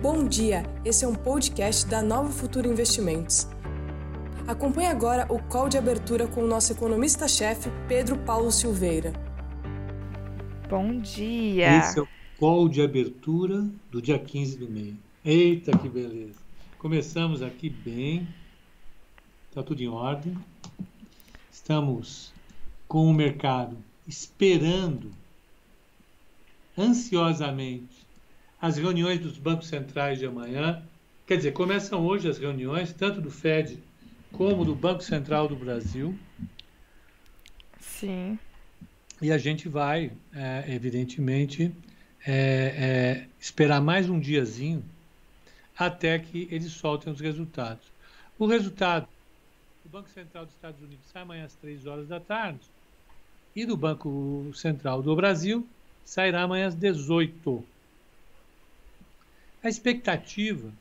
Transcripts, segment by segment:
Bom dia, esse é um podcast da Nova Futuro Investimentos. Acompanhe agora o call de abertura com o nosso economista-chefe, Pedro Paulo Silveira. Bom dia! Esse é o call de abertura do dia 15 do mês. Eita, que beleza! Começamos aqui bem, está tudo em ordem. Estamos com o mercado esperando ansiosamente as reuniões dos bancos centrais de amanhã. Quer dizer, começam hoje as reuniões, tanto do Fed como do Banco Central do Brasil. Sim. E a gente vai, é, evidentemente, é, é, esperar mais um diazinho até que eles soltem os resultados. O resultado do Banco Central dos Estados Unidos sai amanhã às 3 horas da tarde e do Banco Central do Brasil sairá amanhã às 18. A expectativa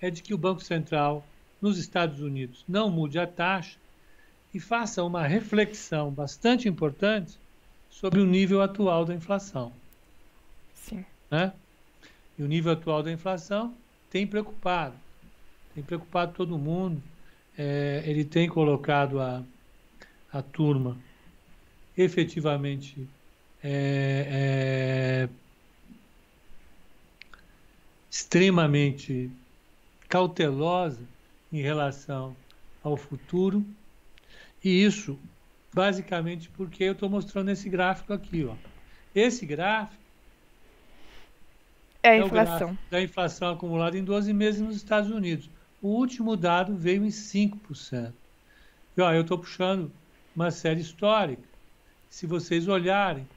é de que o Banco Central nos Estados Unidos não mude a taxa e faça uma reflexão bastante importante sobre o nível atual da inflação. Sim. Né? E o nível atual da inflação tem preocupado, tem preocupado todo mundo. É, ele tem colocado a, a turma efetivamente é, é, extremamente cautelosa em relação ao futuro. E isso basicamente porque eu estou mostrando esse gráfico aqui. Ó. Esse gráfico é a inflação. É da inflação acumulada em 12 meses nos Estados Unidos. O último dado veio em 5%. E, ó, eu estou puxando uma série histórica. Se vocês olharem,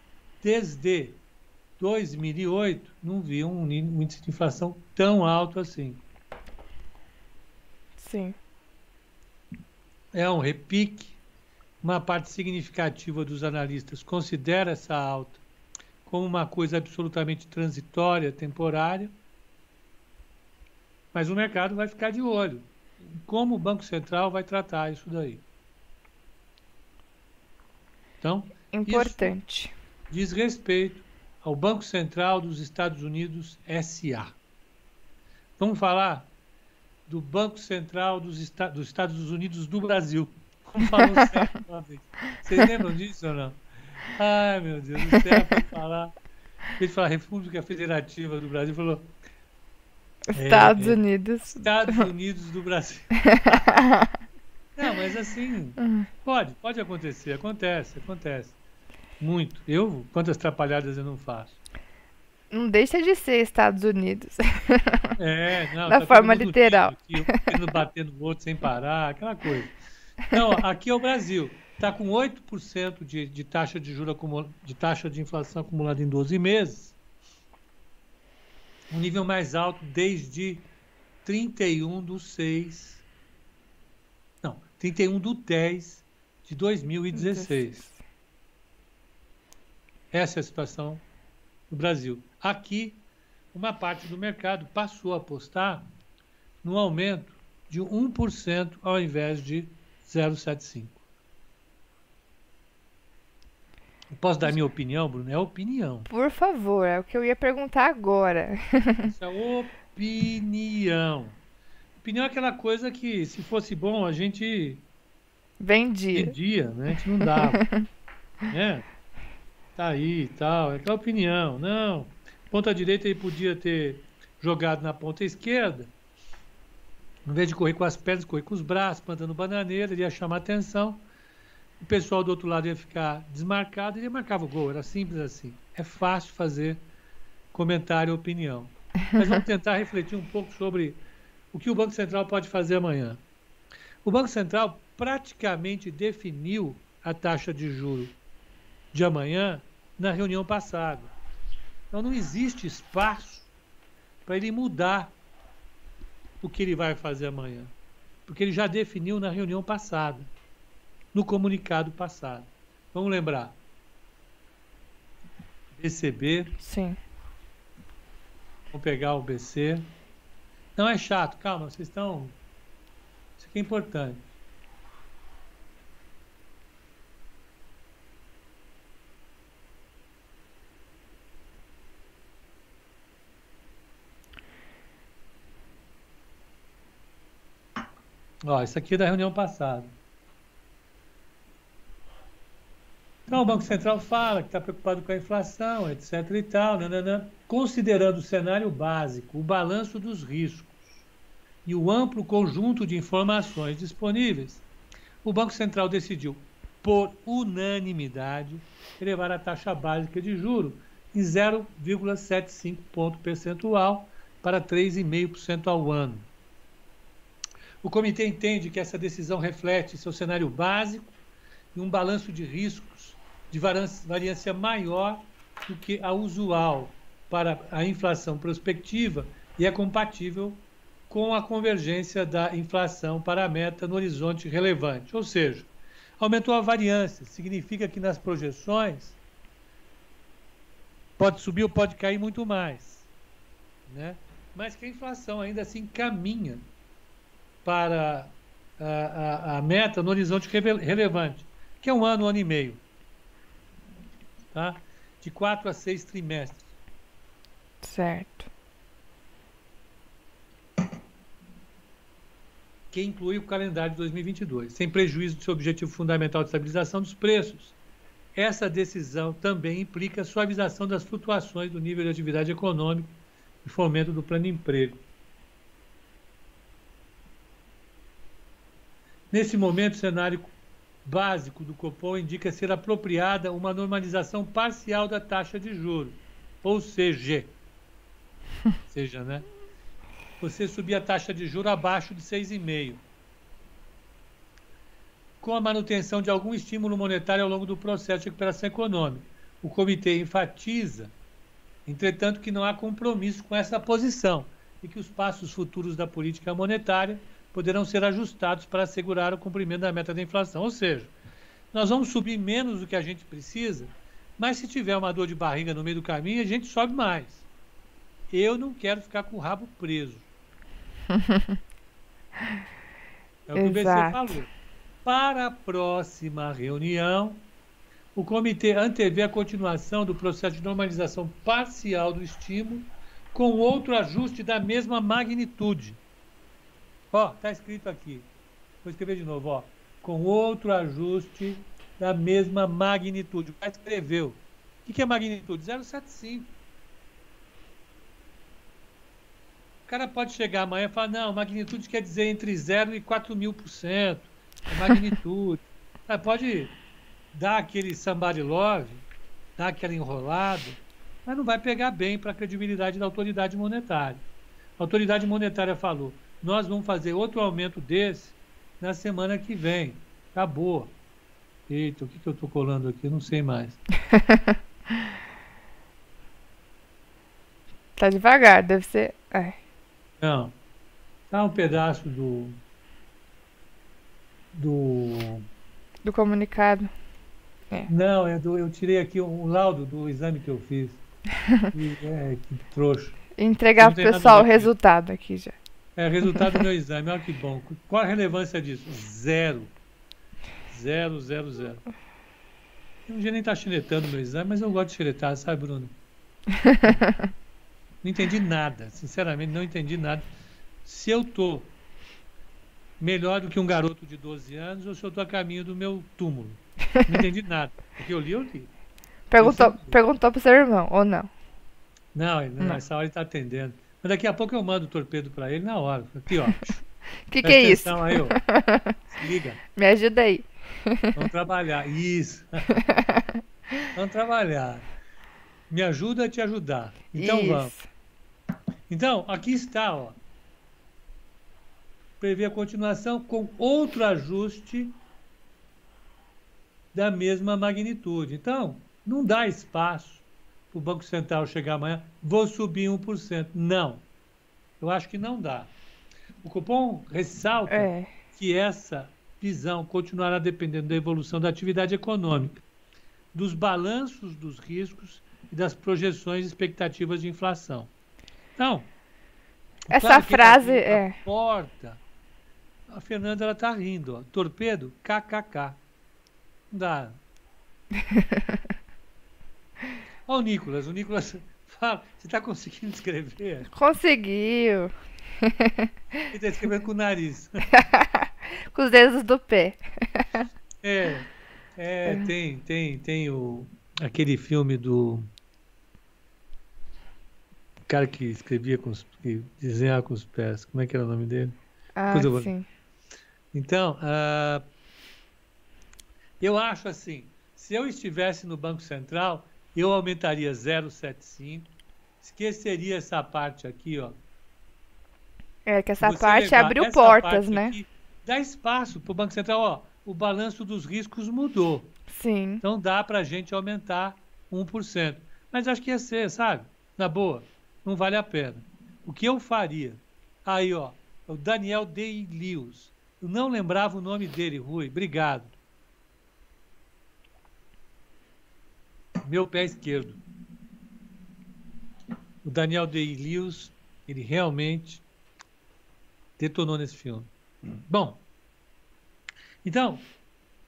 desde 2008, não vi um índice de inflação tão alto assim. Sim. É um repique. Uma parte significativa dos analistas considera essa alta como uma coisa absolutamente transitória, temporária. Mas o mercado vai ficar de olho como o Banco Central vai tratar isso daí. Então, importante. diz respeito ao Banco Central dos Estados Unidos SA. Vamos falar do Banco Central dos, Esta dos Estados Unidos do Brasil. Como falou certo uma vez. Vocês lembram disso ou não? Ai, meu Deus, o Sérgio foi falar. Ele falou República Federativa do Brasil, falou. Estados é, Unidos. Estados Unidos do Brasil. Não, mas assim, pode, pode acontecer, acontece, acontece. Muito. Eu, quantas atrapalhadas eu não faço? Não deixa de ser Estados Unidos. É, não. Da tá forma literal. Aqui, um bater no outro sem parar, aquela coisa. Não, aqui é o Brasil. Está com 8% de, de taxa de juros de taxa de inflação acumulada em 12 meses. Um nível mais alto desde 31 do 6. Não, 31 do 10 de 2016. Essa é a situação no Brasil. Aqui, uma parte do mercado passou a apostar no aumento de 1% ao invés de 0,75%. Posso dar minha opinião, Bruno? É opinião. Por favor, é o que eu ia perguntar agora. Essa é opinião. Opinião é aquela coisa que, se fosse bom, a gente vendia. Vendia, né? A gente não dava. né? Tá aí e tal, é aquela opinião. Não, ponta direita ele podia ter jogado na ponta esquerda, em vez de correr com as pernas, correr com os braços, plantando bananeira, ele ia chamar atenção. O pessoal do outro lado ia ficar desmarcado e ele marcava o gol. Era simples assim. É fácil fazer comentário e opinião. Mas vamos tentar refletir um pouco sobre o que o Banco Central pode fazer amanhã. O Banco Central praticamente definiu a taxa de juro de amanhã na reunião passada. Então não existe espaço para ele mudar o que ele vai fazer amanhã, porque ele já definiu na reunião passada, no comunicado passado. Vamos lembrar. BCB. Sim. Vamos pegar o BC. Não é chato, calma, vocês estão. Isso aqui é importante. Ó, isso aqui é da reunião passada. Então, o Banco Central fala que está preocupado com a inflação, etc. e tal, nananã, considerando o cenário básico, o balanço dos riscos e o amplo conjunto de informações disponíveis, o Banco Central decidiu, por unanimidade, elevar a taxa básica de juro em 0,75 ponto percentual para 3,5% ao ano. O comitê entende que essa decisão reflete seu cenário básico e um balanço de riscos de variância maior do que a usual para a inflação prospectiva e é compatível com a convergência da inflação para a meta no horizonte relevante. Ou seja, aumentou a variância, significa que nas projeções pode subir ou pode cair muito mais. Né? Mas que a inflação ainda assim caminha para a, a, a meta no horizonte relevante, que é um ano, um ano e meio. Tá? De quatro a seis trimestres. Certo. que inclui o calendário de 2022, sem prejuízo do seu objetivo fundamental de estabilização dos preços. Essa decisão também implica a suavização das flutuações do nível de atividade econômica e fomento do plano de emprego. Nesse momento, o cenário básico do Copom indica ser apropriada uma normalização parcial da taxa de juros, ou seja, seja, né? você subir a taxa de juros abaixo de 6,5%, com a manutenção de algum estímulo monetário ao longo do processo de recuperação econômica. O comitê enfatiza, entretanto, que não há compromisso com essa posição e que os passos futuros da política monetária poderão ser ajustados para assegurar o cumprimento da meta da inflação. Ou seja, nós vamos subir menos do que a gente precisa, mas se tiver uma dor de barriga no meio do caminho, a gente sobe mais. Eu não quero ficar com o rabo preso. é o que o BC falou. Para a próxima reunião, o comitê antevê a continuação do processo de normalização parcial do estímulo com outro ajuste da mesma magnitude. Ó, está escrito aqui. Vou escrever de novo, ó. Com outro ajuste da mesma magnitude. Já escreveu. O que é magnitude? 0,75. cara pode chegar amanhã e falar, não, magnitude quer dizer entre 0 e 4 mil por cento. É magnitude. pode dar aquele somebody love, dar aquela enrolada, mas não vai pegar bem para a credibilidade da autoridade monetária. A autoridade monetária falou, nós vamos fazer outro aumento desse na semana que vem. Acabou. Eita, o que, que eu estou colando aqui? Eu não sei mais. tá devagar, deve ser. Ai. Não. Tá um pedaço do. Do. Do comunicado. É. Não, é do, eu tirei aqui um laudo do exame que eu fiz. e, é, que trouxa. Entregar pro pessoal o resultado aqui já. É, resultado do meu exame. Olha que bom. Qual a relevância disso? Zero. Zero, zero, zero. Eu não nem estar tá chiletando meu exame, mas eu gosto de chiletar, sabe, Bruno? Não entendi nada, sinceramente, não entendi nada. Se eu estou melhor do que um garoto de 12 anos ou se eu estou a caminho do meu túmulo. Não entendi nada. Porque eu li, eu li. Perguntou, eu perguntou pro seu irmão, ou não? Não, ele, não. nessa hora ele está atendendo. Mas daqui a pouco eu mando o torpedo para ele na hora. Aqui, ó. O que, que é isso? Aí, liga. Me ajuda aí. Vamos trabalhar. Isso. Vamos trabalhar. Me ajuda a te ajudar. Então Isso. vamos. Então, aqui está, ó. Prevê a continuação com outro ajuste da mesma magnitude. Então, não dá espaço o Banco Central chegar amanhã, vou subir 1%. Não. Eu acho que não dá. O cupom ressalta é. que essa visão continuará dependendo da evolução da atividade econômica, dos balanços dos riscos e das projeções e expectativas de inflação. Então, essa claro frase é. Porta. A Fernanda ela tá rindo, ó. Torpedo, kkk. Não dá. Ó o Nicolas, o Nicolas fala, você está conseguindo escrever? Conseguiu. Ele está escrevendo com o nariz. com os dedos do pé. É, é, tem, tem, tem o, aquele filme do cara que escrevia com os, que desenhava com os pés. Como é que era o nome dele? Ah, sim. Então, uh, eu acho assim, se eu estivesse no Banco Central, eu aumentaria 0,75, esqueceria essa parte aqui, ó. É que essa parte abriu portas, parte né? Aqui, dá espaço para o Banco Central, ó. O balanço dos riscos mudou. Sim. Então dá para a gente aumentar 1%. Mas acho que ia ser, sabe? Na boa, não vale a pena. O que eu faria? Aí, ó, o Daniel Day Lewis. Eu não lembrava o nome dele, Rui. Obrigado. Meu pé esquerdo. O Daniel Day Lewis, ele realmente detonou nesse filme. Bom, então,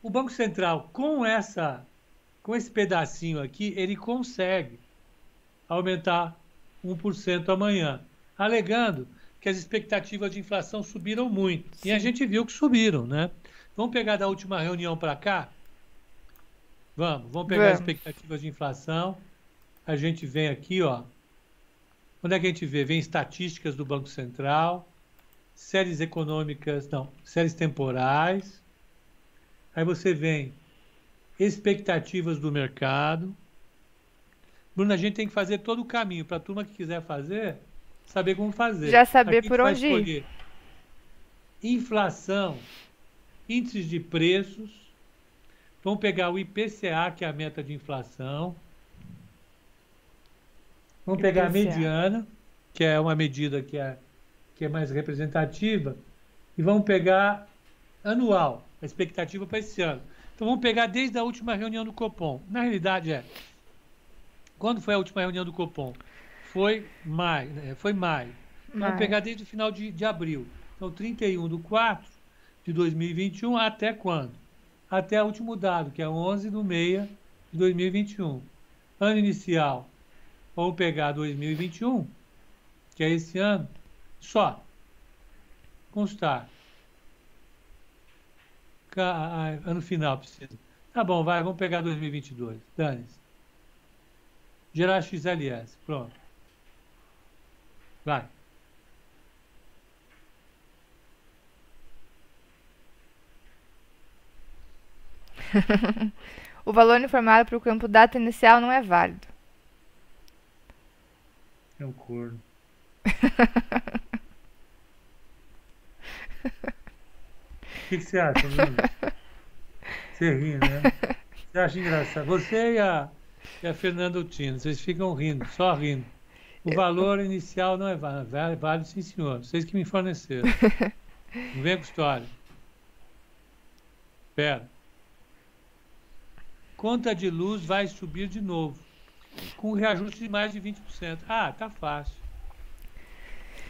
o Banco Central, com essa, com esse pedacinho aqui, ele consegue aumentar 1% amanhã, alegando que as expectativas de inflação subiram muito. Sim. E a gente viu que subiram, né? Vamos pegar da última reunião para cá? Vamos, vamos pegar vamos. as expectativas de inflação. A gente vem aqui, ó. Onde é que a gente vê? Vem estatísticas do Banco Central, séries econômicas, não, séries temporais. Aí você vem expectativas do mercado. Bruno, a gente tem que fazer todo o caminho para a turma que quiser fazer, saber como fazer. Já saber por onde ir. Inflação, índices de preços. Vamos pegar o IPCA, que é a meta de inflação. Vamos IPCA. pegar a mediana, que é uma medida que é que é mais representativa, e vamos pegar anual, a expectativa para esse ano. Então vamos pegar desde a última reunião do Copom. Na realidade é, quando foi a última reunião do Copom? Foi maio, né? foi maio. maio. Vamos pegar desde o final de, de abril. Então 31 de 4 de 2021 até quando? Até o último dado, que é 11 de 6 de 2021. Ano inicial, vamos pegar 2021, que é esse ano, só. Constar. Ano final precisa. Tá bom, vai, vamos pegar 2022. Dane-se. Gerar XLS. Pronto. Vai. o valor informado para o campo data inicial não é válido. É um corno. O que, que, você acha, Bruno? Você ri, né? Você acha engraçado? Você e a, e a Fernanda Tino, vocês ficam rindo, só rindo. O valor inicial não é válido. Vale, sim, senhor. Vocês que me forneceram. Não vem com história. Espera. Conta de luz vai subir de novo. Com reajuste de mais de 20%. Ah, tá fácil.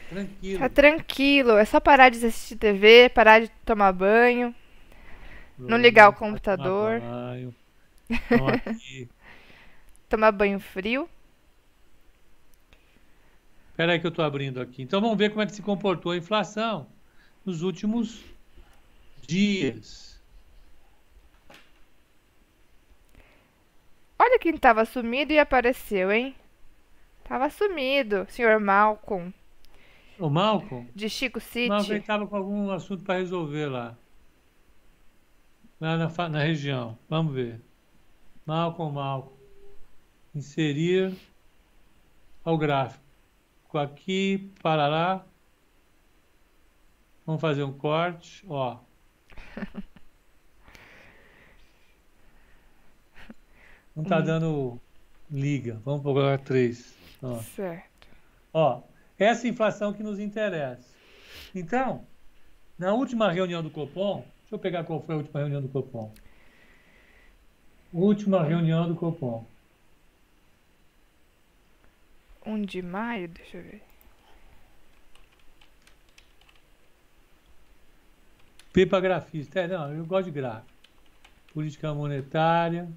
Tranquilo. Tá tranquilo. É só parar de assistir TV, parar de tomar banho. não ligar o computador. Tomar banho. tomar banho frio. Espera aí que eu estou abrindo aqui. Então vamos ver como é que se comportou a inflação nos últimos dias. Olha quem estava sumido e apareceu, hein? Tava sumido, senhor Malcolm. O Malcolm? De Chico City. Malcolm estava com algum assunto para resolver lá. Lá na, na região. Vamos ver. Malcolm, Malcolm. Inserir ao gráfico. Aqui, parará. Vamos fazer um corte. Ó. Não está dando liga. Vamos procurar três. Ó. Certo. Ó, essa inflação que nos interessa. Então, na última reunião do Copom, deixa eu pegar qual foi a última reunião do Copom. Última reunião do Copom. 1 de maio, deixa eu ver. Pipa grafista. É, não, eu gosto de gráfico. Política monetária.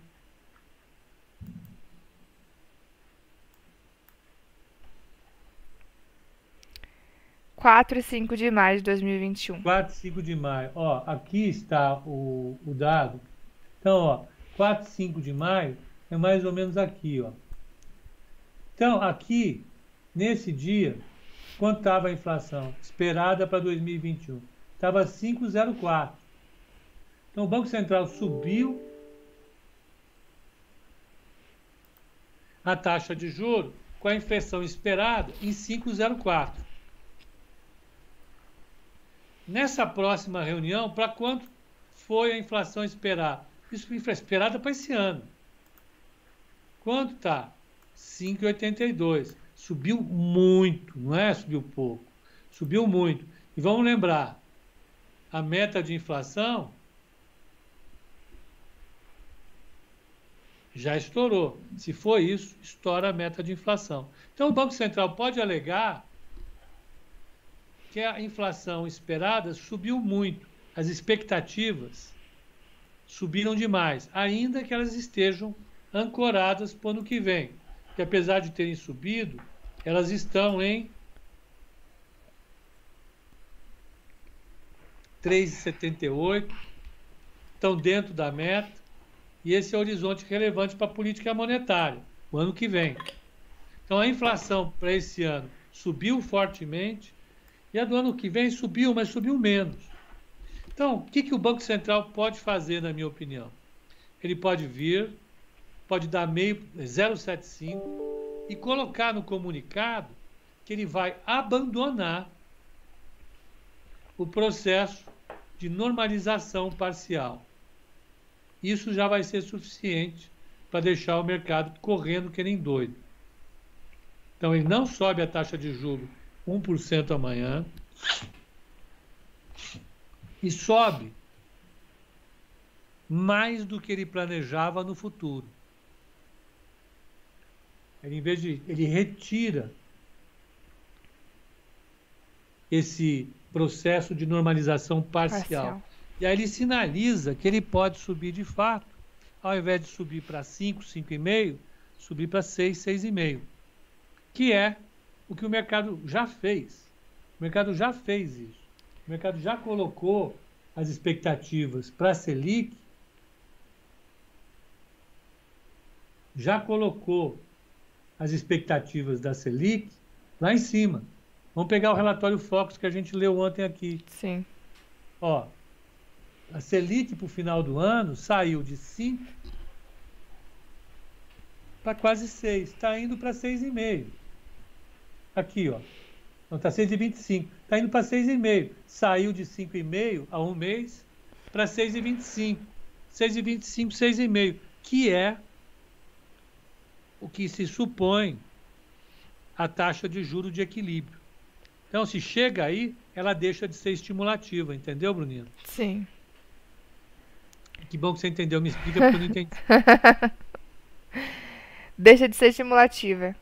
4 e 5 de maio de 2021. 4 e 5 de maio. Ó, aqui está o, o dado. Então, ó, 4 e 5 de maio é mais ou menos aqui, ó. Então, aqui, nesse dia, quanto estava a inflação esperada para 2021? Estava 5,04. Então, o Banco Central subiu a taxa de juros com a inflação esperada em 5,04. Nessa próxima reunião, para quanto foi a inflação esperada? Isso foi esperada para esse ano. Quanto está? 5,82. Subiu muito, não é subiu pouco. Subiu muito. E vamos lembrar, a meta de inflação já estourou. Se for isso, estoura a meta de inflação. Então o Banco Central pode alegar que a inflação esperada subiu muito, as expectativas subiram demais, ainda que elas estejam ancoradas para o ano que vem. Que apesar de terem subido, elas estão em 3,78, estão dentro da meta, e esse é o horizonte relevante para a política monetária, o ano que vem. Então a inflação para esse ano subiu fortemente, e a do ano que vem subiu, mas subiu menos. Então, o que, que o Banco Central pode fazer, na minha opinião? Ele pode vir, pode dar meio 0,75 e colocar no comunicado que ele vai abandonar o processo de normalização parcial. Isso já vai ser suficiente para deixar o mercado correndo que nem doido. Então, ele não sobe a taxa de juros 1% amanhã. E sobe mais do que ele planejava no futuro. Ele, em vez de. Ele retira esse processo de normalização parcial. parcial. E aí ele sinaliza que ele pode subir de fato, ao invés de subir para 5, 5,5, subir para 6, 6,5, que é o que o mercado já fez. O mercado já fez isso. O mercado já colocou as expectativas para a Selic, já colocou as expectativas da Selic lá em cima. Vamos pegar o relatório Focus que a gente leu ontem aqui. Sim. Ó, a Selic para o final do ano saiu de 5 para quase 6. Está indo para 6,5. Aqui, ó. Não, está 6,25. Está indo para 6,5. Saiu de 5,5 há um mês para 6,25. 6,25, 6,5. Que é o que se supõe a taxa de juro de equilíbrio. Então, se chega aí, ela deixa de ser estimulativa, entendeu, Bruninho? Sim. Que bom que você entendeu. Me explica porque eu não entendi. deixa de ser estimulativa.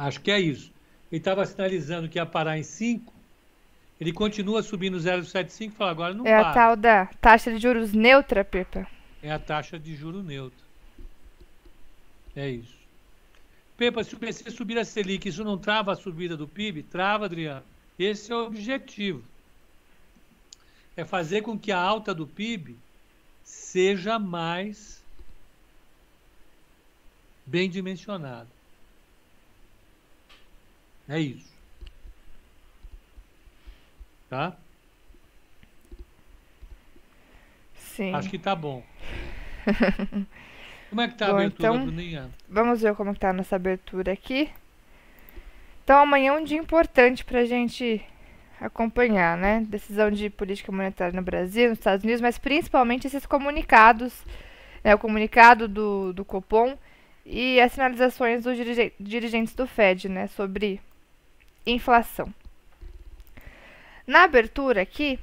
Acho que é isso. Ele estava sinalizando que ia parar em 5. Ele continua subindo 0,75 e fala, agora não é para. É a tal da taxa de juros neutra, Pepa. É a taxa de juro neutra. É isso. Pepa, se o BC subir a Selic, isso não trava a subida do PIB? Trava, Adriano. Esse é o objetivo. É fazer com que a alta do PIB seja mais bem dimensionada. É isso. Tá? Sim. Acho que tá bom. Como é que tá bom, a abertura, então, Bruninha? Vamos ver como está a nossa abertura aqui. Então amanhã é um dia importante para a gente acompanhar, né? Decisão de política monetária no Brasil, nos Estados Unidos, mas principalmente esses comunicados, né? O comunicado do, do Copom e as sinalizações dos dirigentes do Fed, né? Sobre inflação. Na abertura aqui,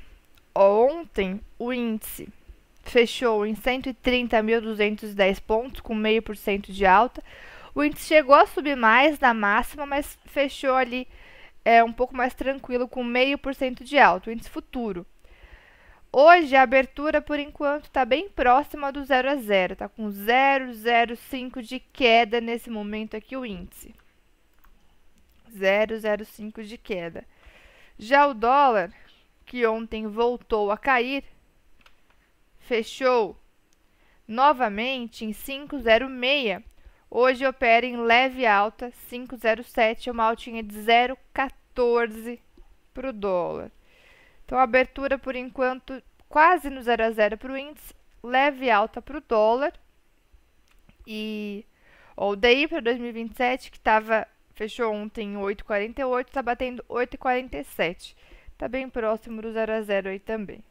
ontem o índice fechou em 130.210 pontos, com meio por cento de alta. O índice chegou a subir mais da máxima, mas fechou ali é, um pouco mais tranquilo, com meio por cento de alta, o índice futuro. Hoje a abertura, por enquanto, está bem próxima do 0 a 0, está com 0,05 de queda nesse momento aqui o índice. 0,05 de queda. Já o dólar, que ontem voltou a cair, fechou novamente em 5,06. Hoje opera em leve alta, 5,07, uma altinha de 0,14 para o dólar. Então, abertura por enquanto quase no 0 a 0 para o índice, leve alta para o dólar. E o DI para 2027, que tava, fechou ontem em 8,48, está batendo 8,47. Está bem próximo do 0 a 0 aí também.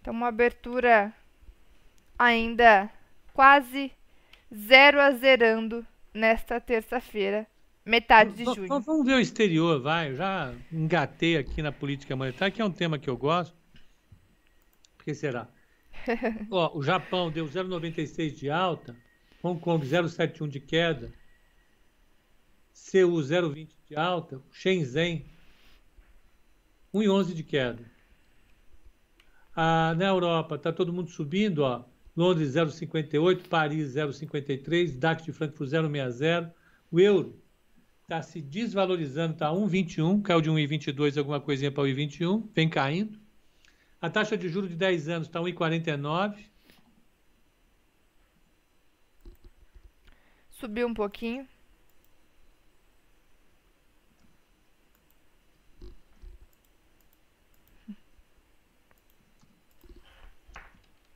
Então, uma abertura ainda quase 0 a zerando nesta terça-feira, metade de junho. Vamos ver o exterior, vai. Eu já engatei aqui na política monetária, que é um tema que eu gosto. Por que será? Ó, o Japão deu 0,96 de alta, Hong Kong 0,71 de queda, Seul 0,20 de alta, Shenzhen 1,11 de queda. Ah, na Europa está todo mundo subindo, ó. Londres 0,58, Paris 0,53, DAX de Frankfurt 0,60. O euro está se desvalorizando, está 1,21, caiu de 1,22 alguma coisinha para 1,21, vem caindo. A taxa de juros de 10 anos está 1,49. Subiu um pouquinho.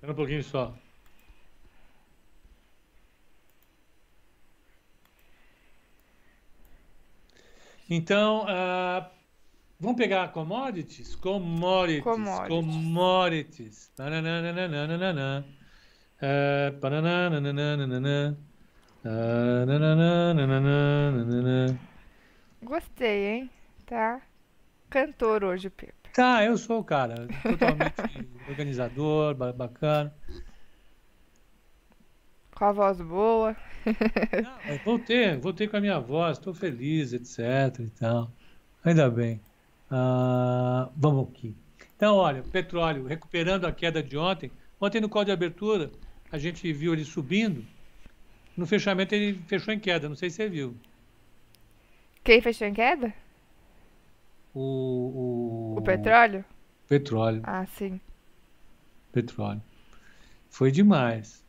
Espera um pouquinho só. Então, uh, vamos pegar commodities? Commodities. Commodities. commodities. Gostei, hein? Tá cantor hoje, Pepe. Tá, eu sou o cara. Totalmente organizador, bacana. Com a voz boa. Não, voltei, voltei com a minha voz, estou feliz, etc e tal. Ainda bem. Ah, vamos aqui. Então, olha, petróleo recuperando a queda de ontem. Ontem no call de abertura, a gente viu ele subindo. No fechamento ele fechou em queda, não sei se você viu. Quem fechou em queda? O, o... o petróleo? Petróleo. Ah, sim. Petróleo. Foi demais.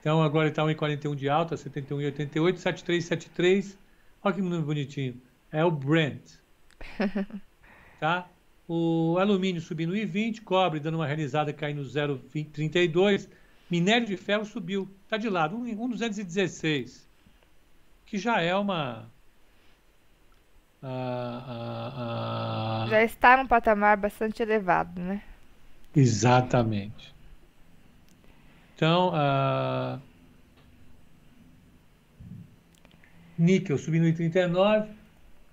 Então agora está 1,41 de alta, 71,88, 7373. Olha que número bonitinho. É o Brent. tá? O alumínio subindo 1,20, cobre dando uma realizada caindo 0,32. Minério de ferro subiu, está de lado, 1,216. Que já é uma. Já está num patamar bastante elevado, né? Exatamente. Então, uh, níquel subindo em 39,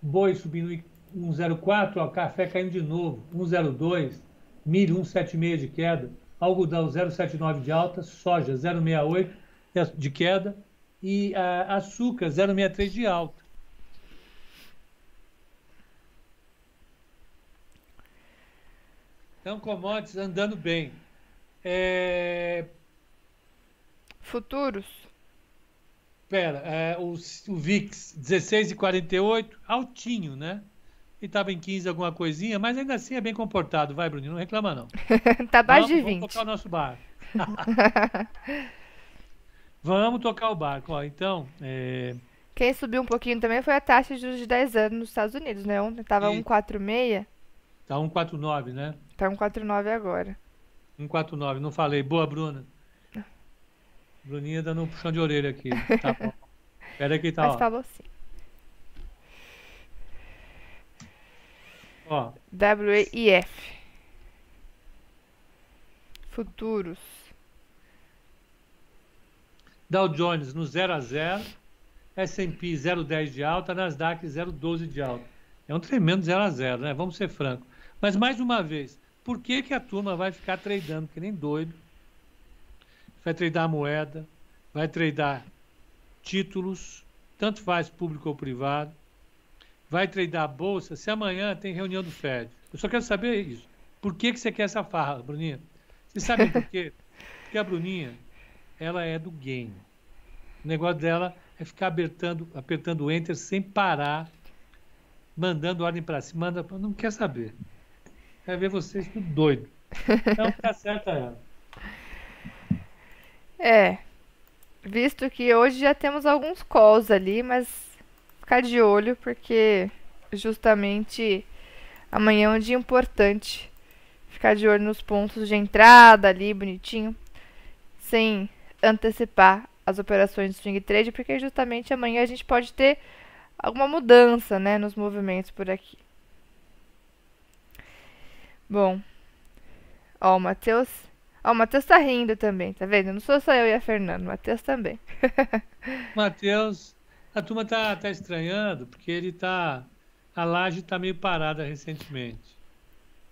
boi subindo em 1,04, ó, café caindo de novo, 1,02, milho 1,76 de queda, algodão 0,79 de alta, soja 0,68 de queda e açúcar 0,63 de alta. Então, commodities andando bem. É, Futuros? Pera, é, o, o VIX 16,48, altinho, né? E estava em 15 alguma coisinha, mas ainda assim é bem comportado. Vai, Bruninho, não reclama não. tá abaixo de 20. Vamos tocar o nosso barco. vamos tocar o barco. Ó, então, é... Quem subiu um pouquinho também foi a taxa de juros de 10 anos nos Estados Unidos, né? Ontem estava 1,46. Tá 1,49, né? Tá 1,49 agora. 1,49, não falei. Boa, Bruna. Bruninha dando um puxão de orelha aqui. Tá bom. Espera que tá, Mas ó. falou sim. Ó. WEF. Futuros. Dow Jones no 0 a 0, S&P 0,10 de alta, Nasdaq 0,12 de alta. É um tremendo 0 a 0, né? Vamos ser francos. Mas mais uma vez, por que que a turma vai ficar tradando que nem doido vai tradar moeda, vai tradar títulos, tanto faz público ou privado, vai tradar bolsa, se amanhã tem reunião do Fed. Eu só quero saber isso. Por que, que você quer essa farra, Bruninha? Você sabe por quê? Porque a Bruninha, ela é do game. O negócio dela é ficar apertando, apertando enter sem parar, mandando ordem para cima, manda, não quer saber. Quer ver vocês tudo doido. Então tá certa ela. É. Visto que hoje já temos alguns calls ali, mas ficar de olho porque justamente amanhã é um dia importante. Ficar de olho nos pontos de entrada ali, bonitinho, sem antecipar as operações de swing trade, porque justamente amanhã a gente pode ter alguma mudança, né, nos movimentos por aqui. Bom, ó, o Matheus Ó, o Matheus tá rindo também, tá vendo? Não sou só eu e a Fernanda, o Matheus também. Matheus, a turma tá, tá estranhando, porque ele tá. A laje tá meio parada recentemente.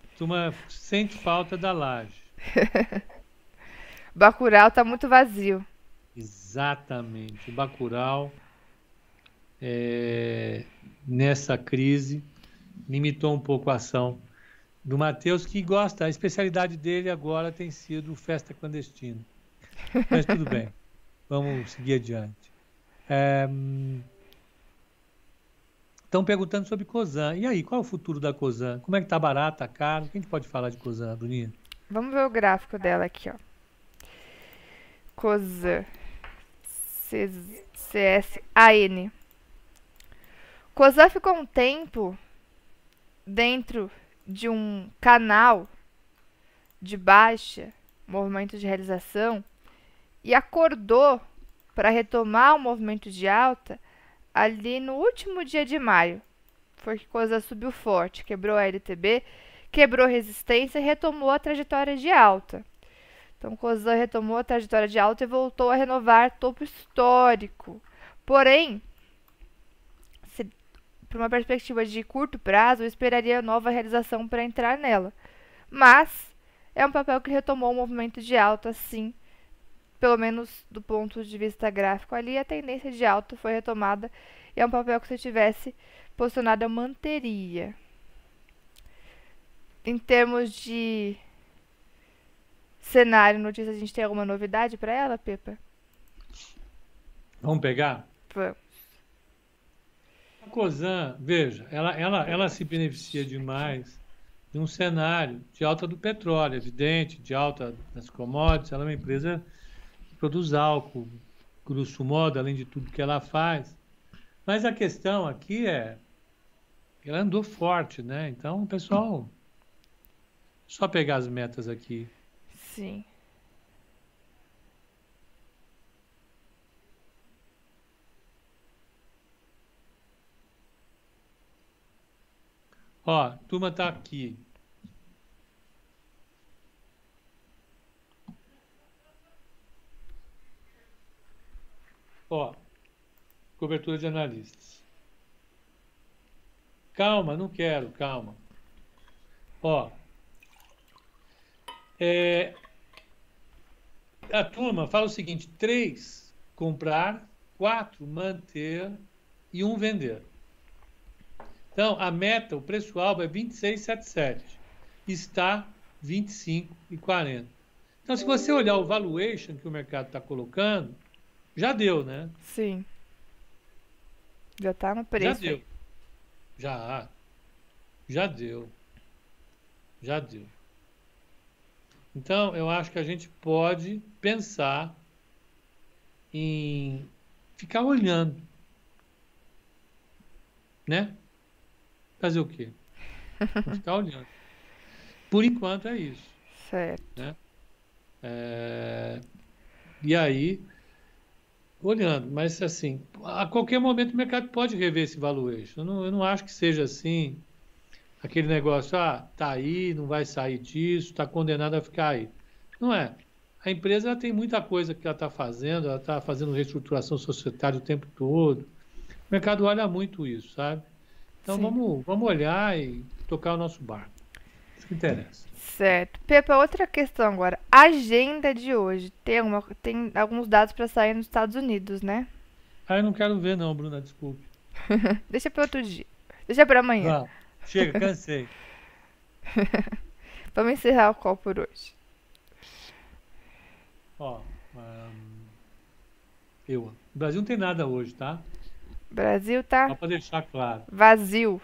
A turma sente falta da laje. o Bacurau tá muito vazio. Exatamente. O Bacurau, é, nessa crise, limitou um pouco a ação do Matheus, que gosta, a especialidade dele agora tem sido festa clandestina. Mas tudo bem, vamos seguir adiante. É, estão perguntando sobre Cosan. E aí, qual é o futuro da Cosan? Como é que tá barato, tá caro? Quem que pode falar de Cosan, Bruninha? Vamos ver o gráfico dela aqui, ó. Cosan. CSAN. Cosan ficou um tempo dentro de um canal de baixa, movimento de realização, e acordou para retomar o movimento de alta ali no último dia de maio. Foi que coisa subiu forte, quebrou a LTB, quebrou resistência e retomou a trajetória de alta. Então, Cosan retomou a trajetória de alta e voltou a renovar topo histórico. Porém, para uma perspectiva de curto prazo, eu esperaria nova realização para entrar nela. Mas é um papel que retomou o movimento de alta, sim. Pelo menos do ponto de vista gráfico ali, a tendência de alta foi retomada e é um papel que se eu tivesse posicionado eu manteria. Em termos de cenário, notícia, a gente tem alguma novidade para ela, Pepa? Vamos pegar? Vamos. A COSAN, veja, ela, ela, ela se beneficia demais de um cenário de alta do petróleo, evidente, de alta das commodities. Ela é uma empresa que produz álcool, grosso modo, além de tudo que ela faz. Mas a questão aqui é ela andou forte, né? Então, pessoal, só pegar as metas aqui. Sim. Ó, turma tá aqui. Ó, cobertura de analistas. Calma, não quero, calma. Ó, é, a turma fala o seguinte: três comprar, quatro manter e um vender. Então, a meta, o preço-alvo é 26,77. Está 25,40. Então, se você olhar o valuation que o mercado está colocando, já deu, né? Sim. Já está no preço. Já deu. Já. Já deu. Já deu. Então, eu acho que a gente pode pensar em ficar olhando, né? Fazer o quê? Ficar olhando. Por enquanto é isso. Certo. Né? É... E aí, olhando, mas assim, a qualquer momento o mercado pode rever esse valuation. Eu não, eu não acho que seja assim, aquele negócio, ah, tá aí, não vai sair disso, está condenado a ficar aí. Não é. A empresa tem muita coisa que ela está fazendo, ela está fazendo reestruturação societária o tempo todo. O mercado olha muito isso, sabe? Então vamos, vamos olhar e tocar o nosso barco. Isso que interessa. Certo. Pepa, outra questão agora. Agenda de hoje. Tem, uma, tem alguns dados para sair nos Estados Unidos, né? Ah, eu não quero ver não, Bruna, desculpe. Deixa para outro dia. Deixa para amanhã. chega, cansei. Vamos encerrar o call por hoje. Ó, um, eu, O Brasil não tem nada hoje, tá? Brasil tá Só para deixar claro. vazio.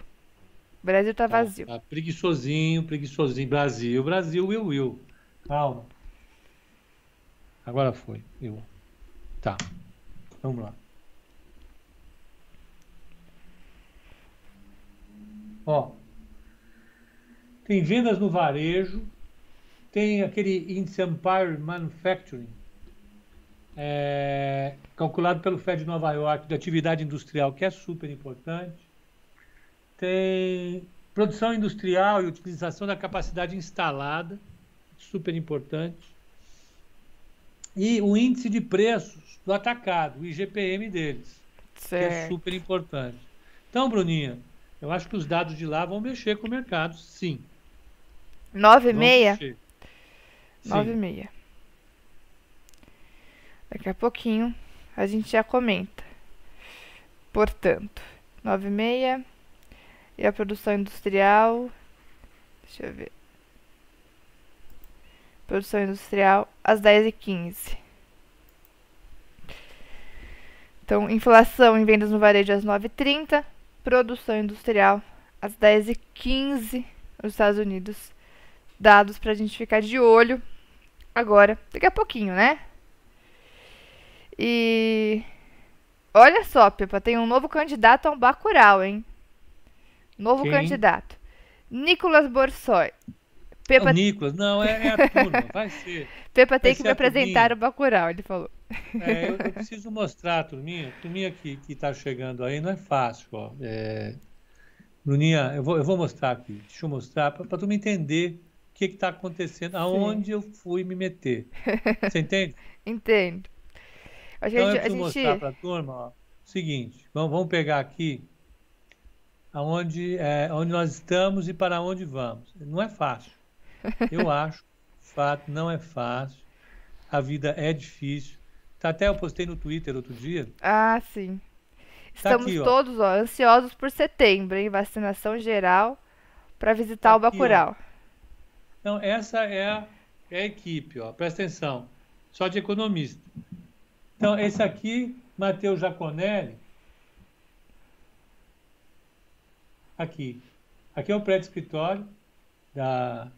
Brasil tá Tá, vazio. tá preguiçosinho, preguiçosinho. Brasil, Brasil, Will, Will. Calma. Agora foi. Eu. Tá. Vamos lá. Ó. Tem vendas no varejo. Tem aquele índice Empire Manufacturing é, calculado pelo Fed de Nova York, de atividade industrial, que é super importante. Tem produção industrial e utilização da capacidade instalada, super importante. E o índice de preços do atacado, o IGPM deles, certo. que é super importante. Então, Bruninha, eu acho que os dados de lá vão mexer com o mercado, sim. 9,6? 9,6. Daqui a pouquinho a gente já comenta. Portanto, nove e meia. E a produção industrial. Deixa eu ver. Produção industrial às 10h15. Então, inflação em vendas no varejo às 9h30. Produção industrial às 10h15 nos Estados Unidos. Dados pra gente ficar de olho agora, daqui a pouquinho, né? E olha só, Pepa, tem um novo candidato a um Bacurau, hein? Novo Quem? candidato. Nicolas Borsoi. Pepa, Nicolas, não, é, é a turma, vai ser. Pepa tem vai que me a apresentar turminha. o Bacurau, ele falou. É, eu, eu preciso mostrar, turminha. Turminha que, que tá chegando aí não é fácil, ó. É, Bruninha, eu vou, eu vou mostrar aqui. Deixa eu mostrar para tu me entender o que está acontecendo, aonde eu fui me meter. Você entende? Entendo. A gente, Então eu a preciso gente- mostrar para a turma, ó, o seguinte, vamos, vamos pegar aqui aonde, é, onde nós estamos e para onde vamos. Não é fácil. Eu acho, de fato, não é fácil. A vida é difícil. Tá, Até eu postei no Twitter outro dia. Ah, sim. Tá Estamos aqui, ó. todos ó, ansiosos por setembro, hein? Vacinação geral para visitar Tá o aqui, ó. Bacurau. Então, essa é a, é a equipe, ó. Presta atenção. Só de economista. Então, esse aqui, Matheus Jaconelli. Aqui. Aqui é o prédio escritório da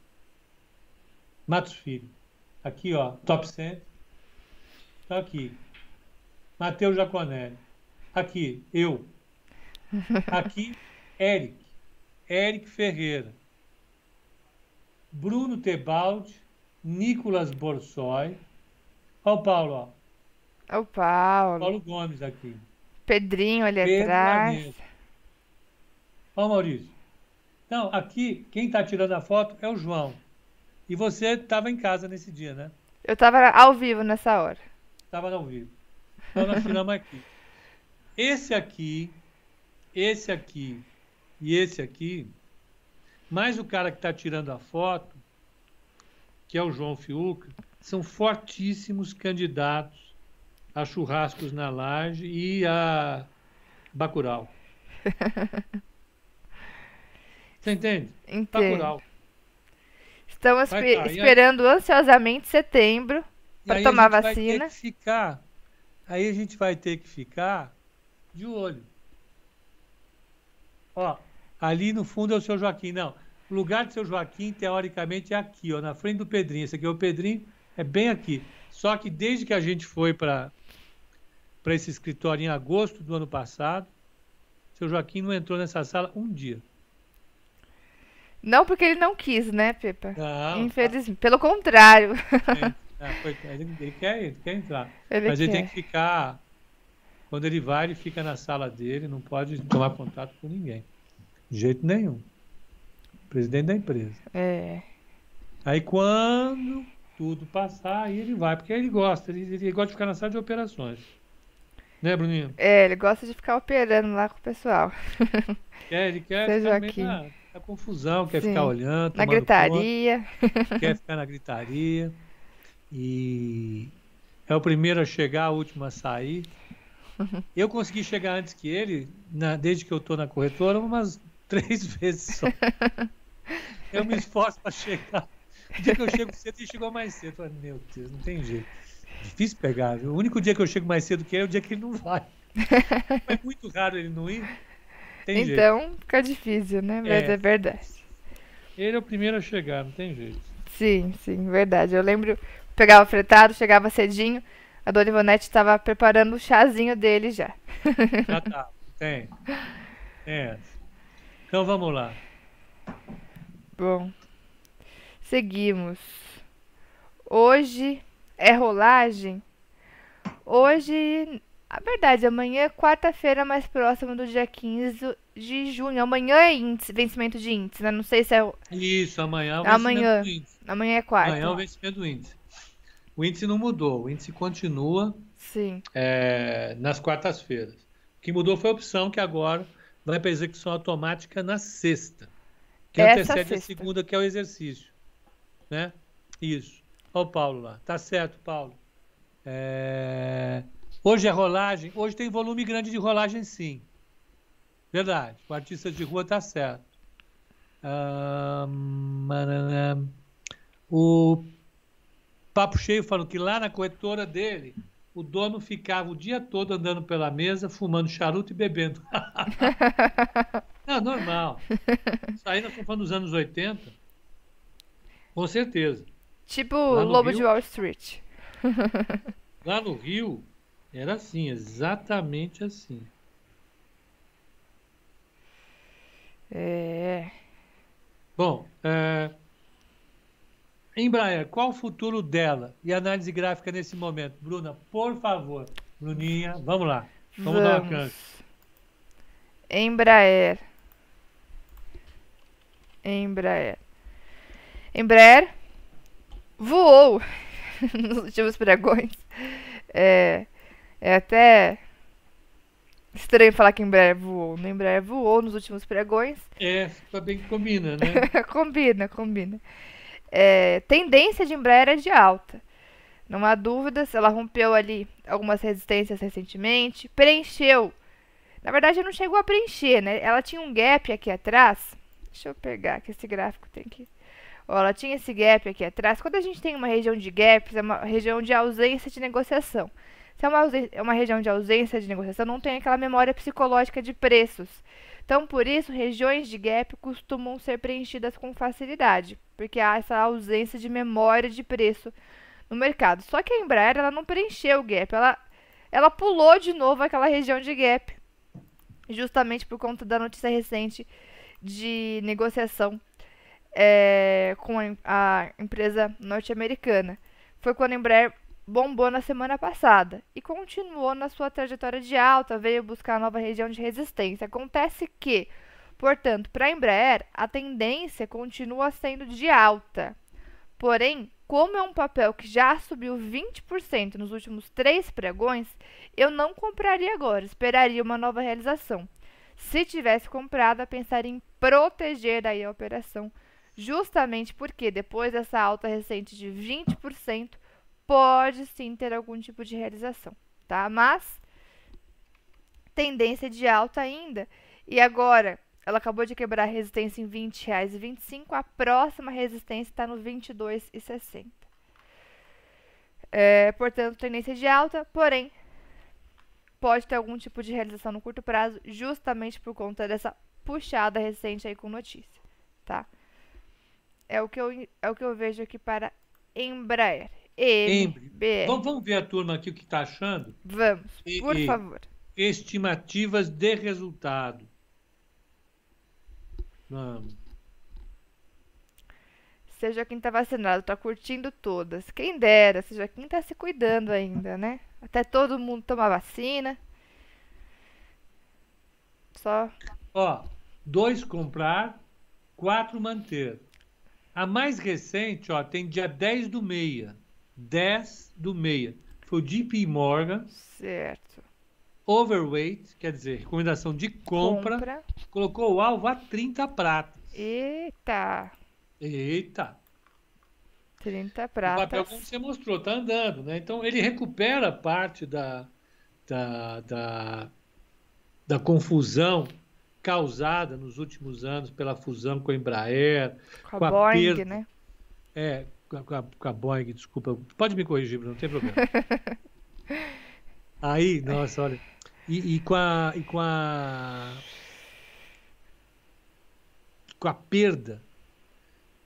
Matos Filho. Aqui, ó, Top Center. Então, aqui. Matheus Jaconelli. Aqui, eu. Aqui, Eric. Eric Ferreira. Bruno Tebaldi, Nicolas Borsoi. Olha o Paulo, ó. É o Paulo. Paulo Gomes aqui. Pedrinho ali Pedro atrás. Ó, Maurício. Então, aqui, quem está tirando a foto é o João. E você estava em casa nesse dia, né? Eu tava ao vivo nessa hora. Estava ao vivo. Então, nós tiramos aqui. Esse aqui, esse aqui e esse aqui, mais o cara que está tirando a foto, que é o João Fiuca, são fortíssimos candidatos a churrascos na laje e a Bacurau. Você entende? Entendo. Bacurau. Estamos Vai tá, e aí- esperando ansiosamente setembro para tomar a gente vai ter vacina. que ficar, aí a gente vai ter que ficar de olho. Ó, ali no fundo é o seu Joaquim. Não, o lugar do seu Joaquim, teoricamente, é aqui, ó, na frente do Pedrinho. Esse aqui é o Pedrinho, é bem aqui. Só que desde que a gente foi para para esse escritório em agosto do ano passado, seu Joaquim não entrou nessa sala um dia. Não porque ele não quis, né, Pepa? Não, Infelizmente. Pelo contrário. Ah, ele, ele quer, ele quer entrar. Ele Mas ele quer. tem que ficar. Quando ele vai, ele fica na sala dele, não pode tomar contato com ninguém. De jeito nenhum. Presidente da empresa. É. Aí quando tudo passar, aí ele vai, porque ele gosta, ele, ele gosta de ficar na sala de operações. Né, Bruninho? É, ele gosta de ficar operando lá com o pessoal. Quer, ele quer Seu ficar Joaquim. na, na confusão, quer Sim. ficar olhando, Na gritaria. conta, quer ficar na gritaria. E é o primeiro a chegar, a último a sair. Eu consegui chegar antes que ele, na- desde que eu estou na corretora, umas três vezes só. Eu me esforço para chegar. O dia que eu chego cedo, ele chegou mais cedo. Eu falei, meu Deus, não tem jeito. Difícil pegar? O único dia que eu chego mais cedo que ele é o dia que ele não vai. é muito raro ele não ir. Tem então, jeito. fica difícil, né? Mas é. é verdade. Ele é o primeiro a chegar, não tem jeito. Sim, sim, verdade. Eu lembro, pegava fretado, chegava cedinho, a dona Ivonete estava preparando o chazinho dele já. Já tá, tem. É. Então vamos lá. Bom, seguimos. Hoje é rolagem. Hoje, a verdade, amanhã é quarta-feira mais próxima do dia 15 de junho. Amanhã é índice, vencimento de índice, né? Não sei se é. Isso, amanhã é o amanhã, do índice. Amanhã é quarta. Amanhã é o vencimento do índice. O índice não mudou, o índice continua Sim. É, nas quartas-feiras. O que mudou foi a opção que agora vai para execução automática na sexta, que Essa antecede sexta. a segunda, que é o exercício. Né? Isso. Olha o Paulo lá. Tá certo, Paulo. É... Hoje é rolagem. Hoje tem volume grande de rolagem, sim. Verdade. O artista de rua tá certo. o Papo Cheio falou que lá na corretora dele, o dono ficava o dia todo andando pela mesa, fumando charuto e bebendo. Não, normal. Isso aí nós estamos falando dos anos 80. Com certeza. Tipo Lobo Rio, de Wall Street. lá no Rio, era assim, exatamente assim. É. Bom, é... Embraer, qual o futuro dela e análise gráfica nesse momento? Bruna, por favor. Bruninha, vamos lá. Vamos, vamos. dar uma cancha. Embraer. Embraer. Embraer voou nos últimos pregões. É, é até estranho falar que Embraer voou. No Embraer voou nos últimos pregões. É, tá bem que combina, né? combina, combina. É, tendência de Embraer é de alta. Não há dúvidas, ela rompeu ali algumas resistências recentemente, preencheu. Na verdade, não chegou a preencher, né? Ela tinha um gap aqui atrás. Deixa eu pegar que esse gráfico tem que Ela tinha esse gap aqui atrás. Quando a gente tem uma região de gaps, é uma região de ausência de negociação. Se é uma, é uma região de ausência de negociação, não tem aquela memória psicológica de preços. Então, por isso, regiões de gap costumam ser preenchidas com facilidade, porque há essa ausência de memória de preço no mercado. Só que a Embraer ela não preencheu o gap, ela, ela pulou de novo aquela região de gap, justamente por conta da notícia recente de negociação é, com a empresa norte-americana. Foi quando a Embraer bombou na semana passada e continuou na sua trajetória de alta, veio buscar nova região de resistência. Acontece que, portanto, para a Embraer, a tendência continua sendo de alta. Porém, como é um papel que já subiu 20% nos últimos três pregões, eu não compraria agora, esperaria uma nova realização. Se tivesse comprado, pensaria em proteger aí a operação justamente porque depois dessa alta recente de 20%, pode sim ter algum tipo de realização, tá? Mas tendência de alta ainda. E agora, ela acabou de quebrar a resistência em R$ 20,25, a próxima resistência está no R$ 22,60. É, portanto, tendência de alta, porém, pode ter algum tipo de realização no curto prazo, justamente por conta dessa puxada recente aí com notícia, tá? É o que eu, é o que eu vejo aqui para Embraer. MBR. Vamos, vamos ver a turma aqui o que está achando? Vamos, por e, favor. Estimativas de resultado. Vamos. Seja quem está vacinado, está curtindo todas. Quem dera, seja quem está se cuidando ainda, né? Até todo mundo tomar vacina. Só. Ó, dois comprar, quatro manter. A mais recente, ó, tem dia 10 do meia. 10 do meia. Foi o JP Morgan. Certo. Overweight, quer dizer, recomendação de compra. compra. Colocou o alvo a 30 pratas. Eita. Eita. 30 pratas. O papel, como você mostrou, tá andando, né? Então, ele recupera parte da, da, da, da confusão causada nos últimos anos pela fusão com a Embraer, com a, com Boeing, perda, né? É, com a, com a Boeing, desculpa. Pode me corrigir, não tem problema. Aí, nossa, olha. E, e, com a. E com a. Com a perda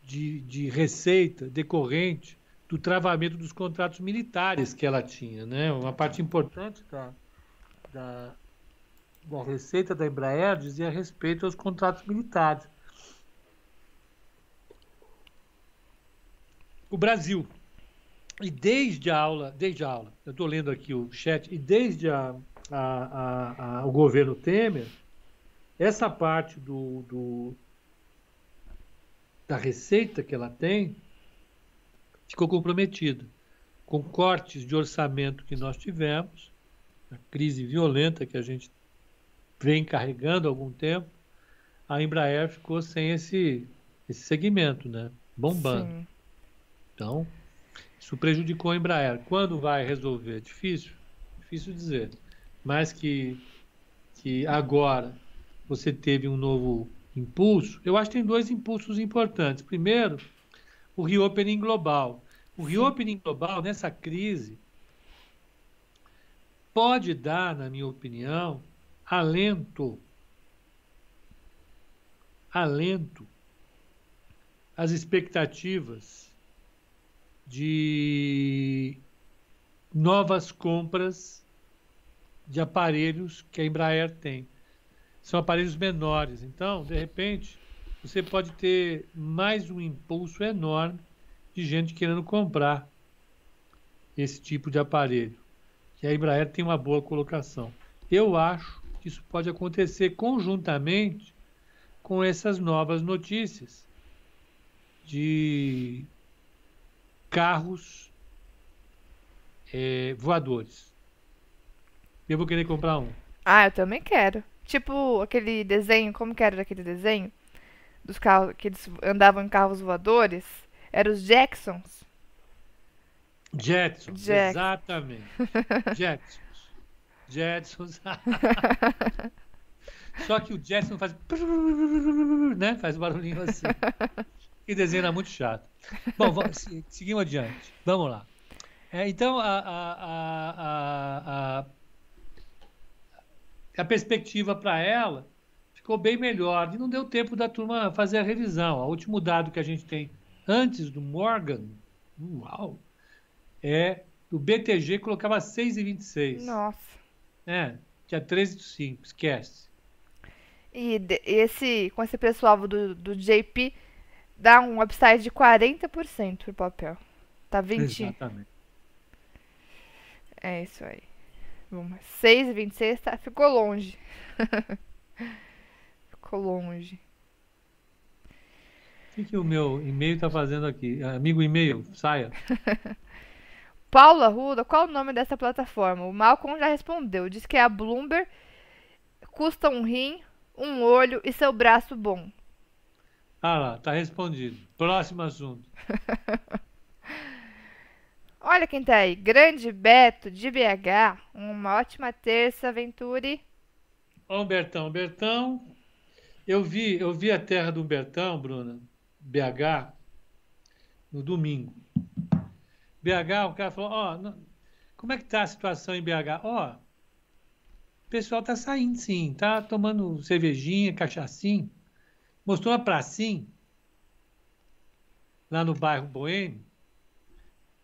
de, de receita decorrente do travamento dos contratos militares que ela tinha. Né? Uma parte importante da, da, da receita da Embraer dizia respeito aos contratos militares. O Brasil. E desde a aula, desde a aula, eu estou lendo aqui o chat, e desde a, a, a, o governo Temer, essa parte do, do, da receita que ela tem ficou comprometida. Com cortes de orçamento que nós tivemos, a crise violenta que a gente vem carregando há algum tempo, a Embraer ficou sem esse, esse segmento, né? Bombando. Sim. Então, isso prejudicou a Embraer. Quando vai resolver? Difícil, difícil dizer. Mas que, que agora você teve um novo impulso, eu acho que tem dois impulsos importantes. Primeiro, o reopening global. O reopening global, nessa crise, pode dar, na minha opinião, alento. Alento às expectativas de novas compras de aparelhos que a Embraer tem. São aparelhos menores. Então, de repente, você pode ter mais um impulso enorme de gente querendo comprar esse tipo de aparelho. E a Embraer tem uma boa colocação. Eu acho que isso pode acontecer conjuntamente com essas novas notícias de carros é, voadores. Eu vou querer comprar um. Ah, eu também quero. Tipo aquele desenho, como que era aquele desenho? Dos carros que eles andavam em carros voadores. Eram os Jacksons. Jetsons, Jack. exatamente. Jetsons. Jetsons. Só que o Jetson faz. Né? Faz barulhinho assim. Que desenho muito chato. Bom, vamos, seguimos adiante. Vamos lá. É, então, a, a, a, a, perspectiva para ela ficou bem melhor. E não deu tempo da turma fazer a revisão. O último dado que a gente tem antes do Morgan, uau, é do BTG colocava 6,26. Nossa. É, tinha 13 do 5, esquece. E esse, com esse pessoal do, do JP, dá um upside de 40% pro papel. Tá 20. Exatamente. É isso aí. Vamos. 6,26 tá, ficou longe. ficou longe. O que, que o meu e-mail tá fazendo aqui? Amigo e-mail, saia. Paula Ruda, qual o nome dessa plataforma? O Malcolm já respondeu. Diz que é a Bloomberg. Custa um rim, um olho e seu braço bom. Ah lá, tá respondido. Próximo assunto. Olha quem tá aí. Grande Beto de BH. Uma ótima terça, Venturi. Ó, Bertão. Bertão, eu vi, eu vi a terra do Bertão, Bruna, BH, no domingo. BH, o cara falou, ó, oh, como é que tá a situação em BH? Ó, oh, o pessoal tá saindo sim, tá tomando cervejinha, cachaçinho. Mostrou uma pracinha lá no bairro Boêmio.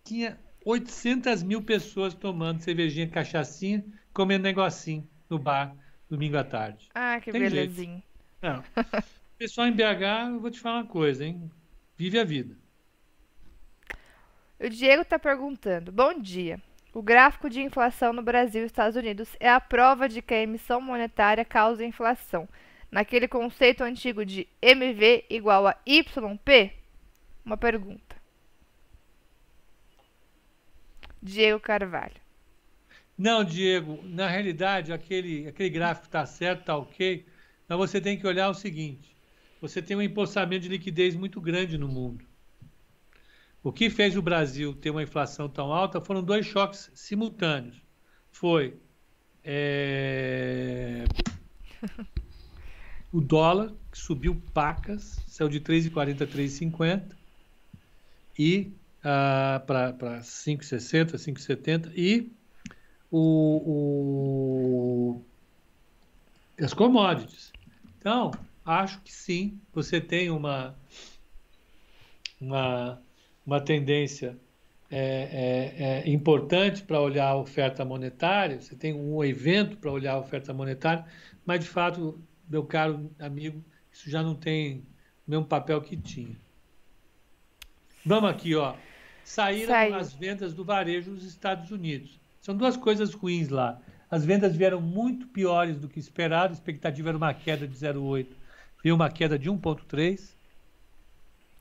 Tinha 800 mil pessoas tomando cervejinha, cachaçinha, comendo negocinho no bar domingo à tarde. Ah, que Tem belezinha. Não. Pessoal em BH, eu vou te falar uma coisa, hein? Vive a vida. O Diego está perguntando: Bom dia. O gráfico de inflação no Brasil e Estados Unidos é a prova de que a emissão monetária causa inflação. Naquele conceito antigo de MV igual a YP? Uma pergunta. Diego Carvalho. Não, Diego, na realidade, aquele, aquele gráfico está certo, está ok, mas você tem que olhar o seguinte: você tem um empossamento de liquidez muito grande no mundo. O que fez o Brasil ter uma inflação tão alta foram dois choques simultâneos. Foi é... o dólar, que subiu pacas, saiu de 3,40 a 3,50, e uh, para 5,60, 5,70 e o, o, as commodities. Então, acho que sim, você tem uma, uma, uma tendência é, é, é importante para olhar a oferta monetária, você tem um evento para olhar a oferta monetária, mas de fato, meu caro amigo, isso já não tem o mesmo papel que tinha. Vamos aqui, ó. Saíram Saiu. as vendas do varejo nos Estados Unidos. São duas coisas ruins lá. As vendas vieram muito piores do que esperado, a expectativa era uma queda de 0,8, veio uma queda de 1,3.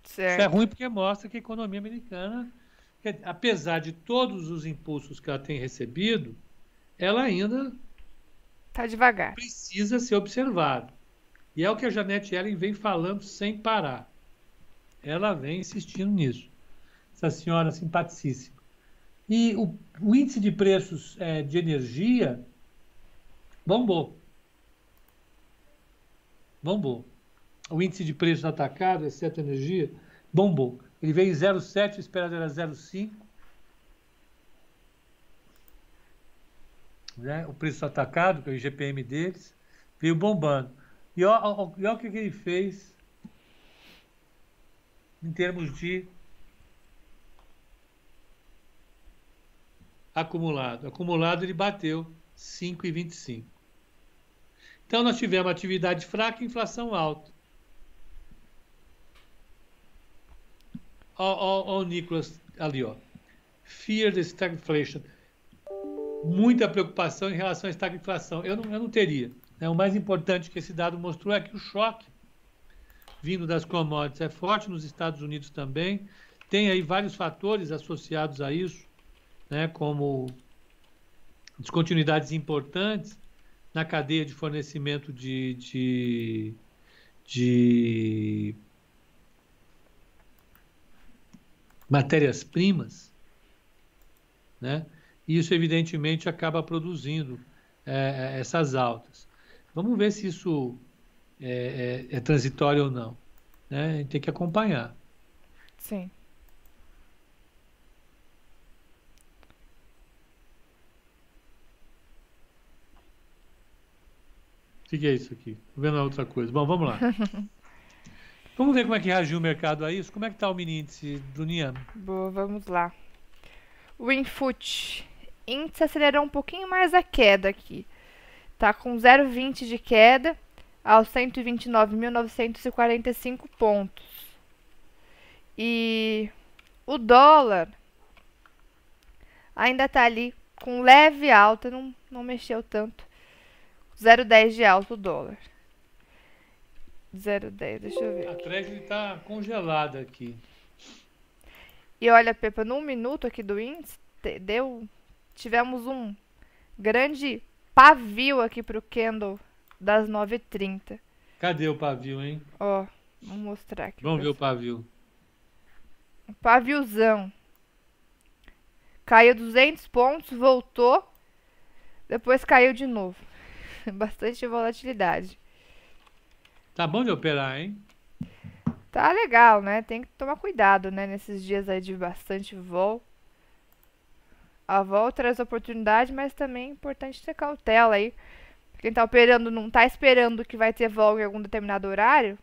Isso é ruim porque mostra que a economia americana, apesar de todos os impulsos que ela tem recebido, ela ainda está devagar. Precisa ser observado. E é o que a Janete Ellen vem falando sem parar. Ela vem insistindo nisso. Essa senhora simpaticíssima. E o, o índice de preços é, de energia bombou. Bombou. O índice de preços atacado, exceto energia, bombou. Ele veio em 0,7, o esperado era 0,5. Né? O preço atacado, que é o IGPM deles, veio bombando. E olha o que ele fez em termos de acumulado. Acumulado ele bateu 5,25. Então nós tivemos atividade fraca e inflação alta. Olha o Nicolas ali, ó. Fear the stagflation. Muita preocupação em relação à estagflação. Eu não, eu não teria. É, o mais importante que esse dado mostrou é que o choque vindo das commodities é forte nos Estados Unidos também. Tem aí vários fatores associados a isso né, como descontinuidades importantes na cadeia de fornecimento de, de, de matérias-primas, né? E isso, evidentemente, acaba produzindo é, é essas altas. Vamos ver se isso é, é, é transitório ou não. Né? A gente tem que acompanhar. Sim. O que, que, é isso aqui? Tô vendo outra coisa. Bom, vamos lá. vamos ver como é que reagiu o mercado a isso. Como é que está o mini índice do Niam? Boa, vamos lá. O Infoot. Índice acelerou um pouquinho mais a queda aqui. Tá com 0,20 de queda aos 129.945 pontos. E o dólar ainda está ali com leve alta, não, não mexeu tanto. 0,10 de alto o dólar. 0,10, deixa eu ver. A Treasury está congelada aqui. E olha, Pepa, num minuto aqui do índice, deu, tivemos um grande pavio aqui pro candle das 9h30. Cadê o pavio, hein? Ó, vou mostrar aqui. Vamos ver o pavio. Um paviozão. Caiu 200 pontos, voltou, depois caiu de novo. Bastante volatilidade. Tá bom de operar, hein? Tá legal, né? Tem que tomar cuidado, né? Nesses dias aí de bastante voo. A vol traz oportunidade, mas também é importante ter cautela aí. Quem tá operando não tá esperando que vai ter vol em algum determinado horário.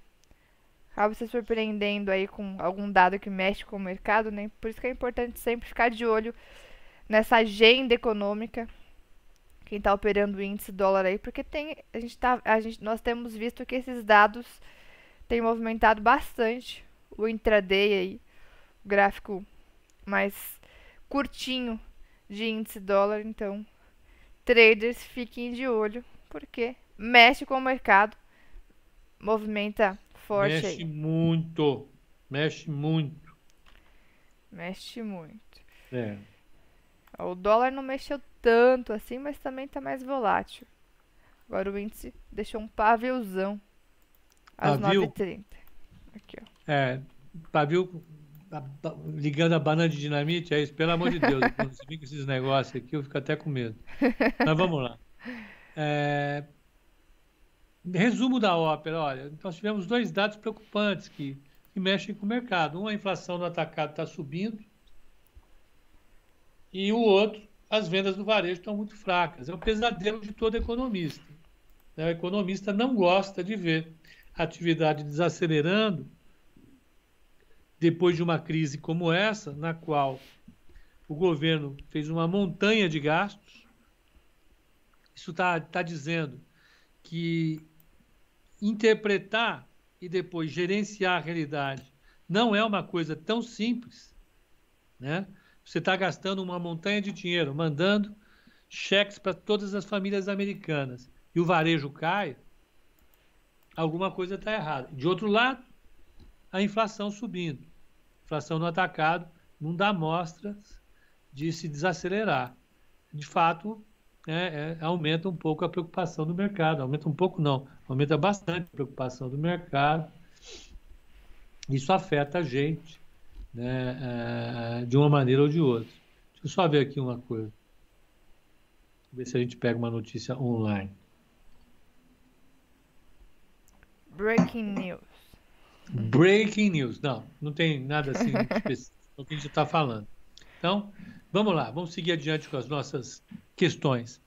Acaba se surpreendendo aí com algum dado que mexe com o mercado, né? Por isso que é importante sempre ficar de olho nessa agenda econômica quem está operando o índice dólar aí, porque tem, a gente tá, a gente, nós temos visto que esses dados têm movimentado bastante o intraday aí, o gráfico mais curtinho de índice dólar, então traders fiquem de olho, porque mexe com o mercado, movimenta forte mexe aí. Mexe muito, mexe muito. Mexe muito. É. O dólar não mexeu tanto assim, mas também está mais volátil. Agora o índice deixou um paviozão às 9h30. Aqui, ó. É, pavio ligando a banana de dinamite, é isso, pelo amor de Deus. Quando você vem com esses negócios aqui, eu fico até com medo. Mas vamos lá. É, resumo da ópera, olha, nós tivemos dois dados preocupantes que, que mexem com o mercado. Um, a inflação no atacado está subindo, E o outro, as vendas do varejo estão muito fracas. É o pesadelo de todo economista. Né? O economista não gosta de ver a atividade desacelerando depois de uma crise como essa, na qual o governo fez uma montanha de gastos. Isso está tá dizendo que interpretar e depois gerenciar a realidade não é uma coisa tão simples. Né? Você está gastando uma montanha de dinheiro, mandando cheques para todas as famílias americanas e o varejo cai, alguma coisa está errada. De outro lado, a inflação subindo inflação no atacado não dá mostras de se desacelerar. De fato, é, é, aumenta um pouco a preocupação do mercado. Aumenta um pouco, não, aumenta bastante a preocupação do mercado. Isso afeta a gente né, é, de uma maneira ou de outra. Deixa eu só ver aqui uma coisa. Ver se a gente pega uma notícia online. Breaking news. Breaking news. Não, não tem nada assim específico no que a gente está falando. Então, vamos lá, vamos seguir adiante com as nossas questões.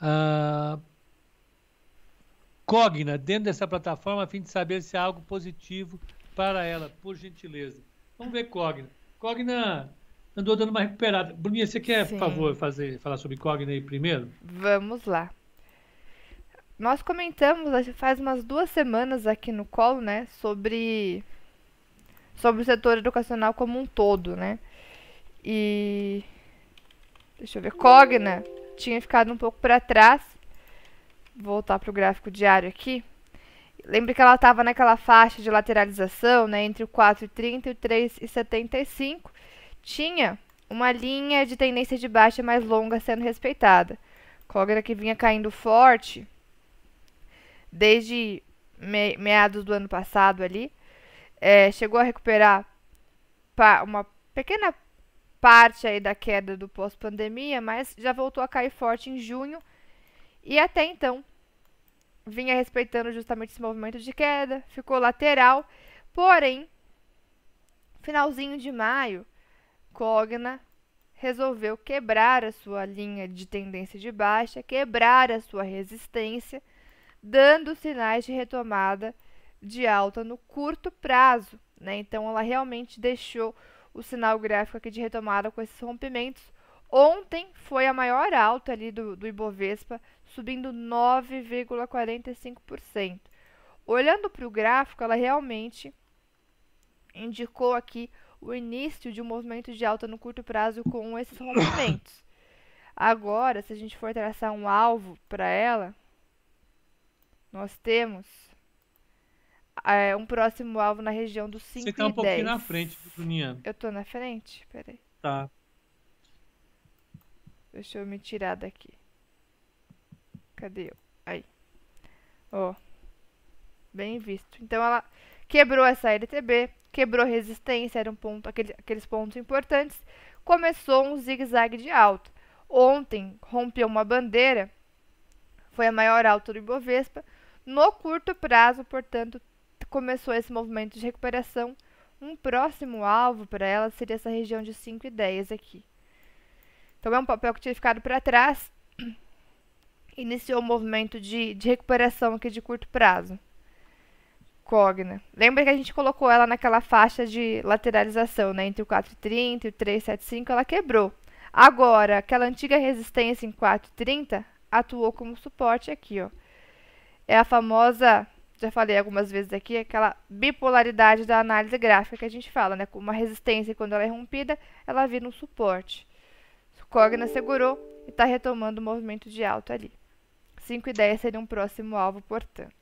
Ah, Cogna, dentro dessa plataforma, a fim de saber se há algo positivo para ela, por gentileza. Vamos ver Cogna. Cogna andou dando uma recuperada. Bruninha, você quer, Sim. por favor, fazer, falar sobre Cogna aí primeiro? Vamos lá. Nós comentamos faz umas duas semanas aqui no Colo, né, sobre sobre o setor educacional como um todo, né? E deixa eu ver, Cogna tinha ficado um pouco para trás. Voltar para o gráfico diário aqui. Lembre que ela estava naquela faixa de lateralização, né, entre o 4,30 e o 3,75. Tinha uma linha de tendência de baixa mais longa sendo respeitada. Cogna que vinha caindo forte, desde me, meados do ano passado ali. É, chegou a recuperar uma pequena parte aí da queda do pós-pandemia, mas já voltou a cair forte em junho e até então vinha respeitando justamente esse movimento de queda, ficou lateral, porém, finalzinho de maio, Cogna resolveu quebrar a sua linha de tendência de baixa, quebrar a sua resistência dando sinais de retomada de alta no curto prazo. Né? Então, ela realmente deixou o sinal gráfico aqui de retomada com esses rompimentos. Ontem foi a maior alta ali do, do Ibovespa, subindo 9,45%. Olhando para o gráfico, ela realmente indicou aqui o início de um movimento de alta no curto prazo com esses rompimentos. Agora, se a gente for traçar um alvo para ela, nós temos é, um próximo alvo na região dos 5 Você tá um pouquinho na frente, Bruninha. Eu tô na frente? Peraí. Tá. Deixa eu me tirar daqui. Cadê? Aí. Ó. Bem visto. Então ela quebrou essa LTB, quebrou resistência, era um ponto, aquele, aqueles pontos importantes. Começou um zigue-zague de alta. Ontem rompeu uma bandeira, foi a maior alta do Ibovespa, no curto prazo, portanto, começou esse movimento de recuperação. Um próximo alvo para ela seria essa região de 5 e 10 aqui. Então, é um papel que tinha ficado para trás. Iniciou o um movimento de, de recuperação aqui de curto prazo. Cogna. Lembra que a gente colocou ela naquela faixa de lateralização, né? Entre o 4,30 e o 3,75, ela quebrou. Agora, aquela antiga resistência em 4,30 atuou como suporte aqui, ó é a famosa, já falei algumas vezes aqui, aquela bipolaridade da análise gráfica que a gente fala, né? Com uma resistência quando ela é rompida, ela vira um suporte. Cogna segurou e está retomando o movimento de alta ali. 5 e 10 seria um próximo alvo, portanto.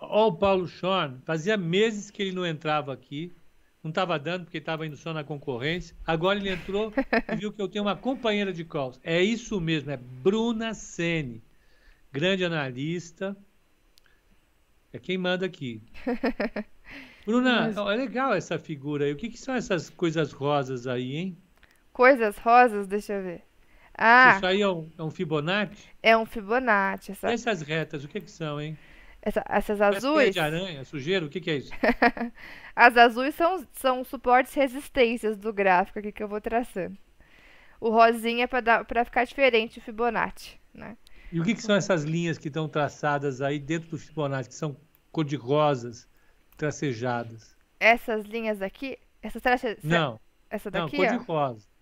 Ó, o Paulo Schorn, fazia meses que ele não entrava aqui, não estava dando porque estava indo só na concorrência. Agora ele entrou e viu que eu tenho uma companheira de calls. É isso mesmo, é Bruna Sene grande analista. É quem manda aqui. Bruna, Mas... é legal essa figura aí. O que, que, são essas coisas rosas aí, hein? Coisas rosas? Deixa eu ver. Ah, Isso aí é um, é um Fibonacci? É um Fibonacci. Essa... Essas retas, o que, que são, hein? Essa, essas azuis. de aranha, sujeira, o que, que é isso? As azuis são, são suportes resistências do gráfico aqui que eu vou traçando. O rosinha é pra ficar diferente o Fibonacci, né? E o que, que são essas linhas que estão traçadas aí dentro do Fibonacci, que são cor-de-rosas, tracejadas? Essas linhas aqui, essa trace... Não, essa não, daqui, ó. cor-de-rosa.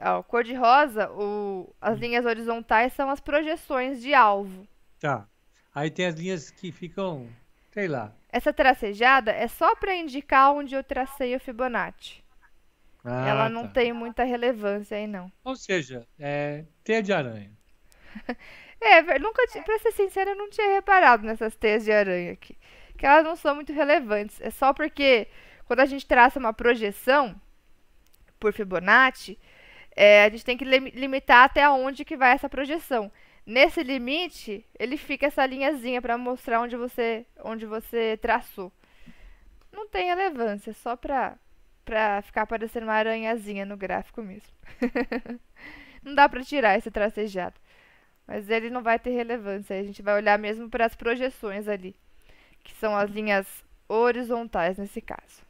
Ó, cor de rosa, o, as linhas horizontais são as projeções de alvo. Tá. Aí tem as linhas que ficam, sei lá. Essa tracejada é só para indicar onde eu tracei o Fibonacci. Ah, Ela não tá. tem muita relevância aí, não. Ou seja, é teia de aranha. É, nunca, pra ser sincera, eu não tinha reparado nessas teias de aranha aqui. Que elas não são muito relevantes. É só porque quando a gente traça uma projeção por Fibonacci, é, a gente tem que lim- limitar até onde que vai essa projeção. Nesse limite, ele fica essa linhazinha para mostrar onde você, onde você traçou. Não tem relevância, só pra, pra ficar parecendo uma aranhazinha no gráfico mesmo. não dá pra tirar esse tracejado. Mas ele não vai ter relevância. A gente vai olhar mesmo para as projeções ali, que são as linhas horizontais nesse caso.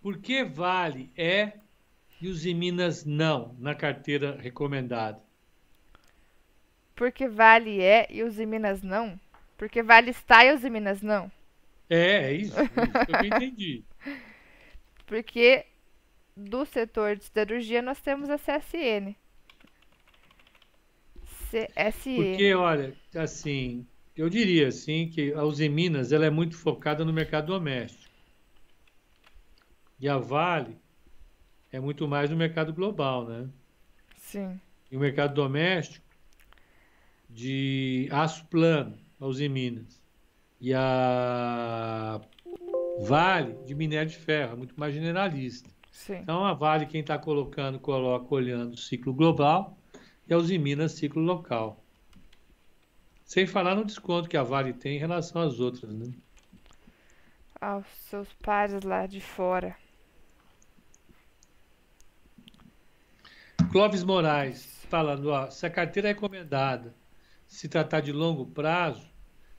Por que vale é e os Minas não na carteira recomendada? Porque vale é e os Minas não? Porque vale está e os Minas não? É, é isso, é isso que eu entendi. Porque do setor de siderurgia nós temos a CSN. CSN. Porque, olha, assim, eu diria assim que a Uzi Minas ela é muito focada no mercado doméstico. E a Vale é muito mais no mercado global, né? Sim. E o mercado doméstico de aço plano, Minas. E a Vale de minério de ferro, é muito mais generalista. Sim. Então a Vale, quem está colocando, coloca olhando o ciclo global e a Uzi Minas ciclo local. Sem falar no desconto que a Vale tem em relação às outras, né? Aos seus pares lá de fora. Clóvis Moraes falando, ó, se a carteira é recomendada se tratar de longo prazo,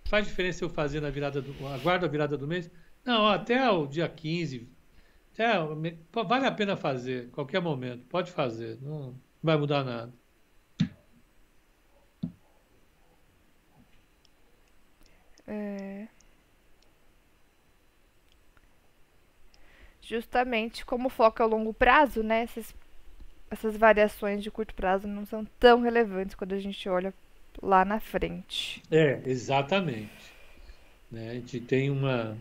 faz diferença eu fazer na virada do, aguardo a virada do mês? Não, ó, até o dia 15, até, vale a pena fazer, qualquer momento, pode fazer, não vai mudar nada. É. Justamente como o foco é o longo prazo, né? Essas, essas variações de curto prazo não são tão relevantes quando a gente olha lá na frente. É, exatamente. Né? A gente tem uma,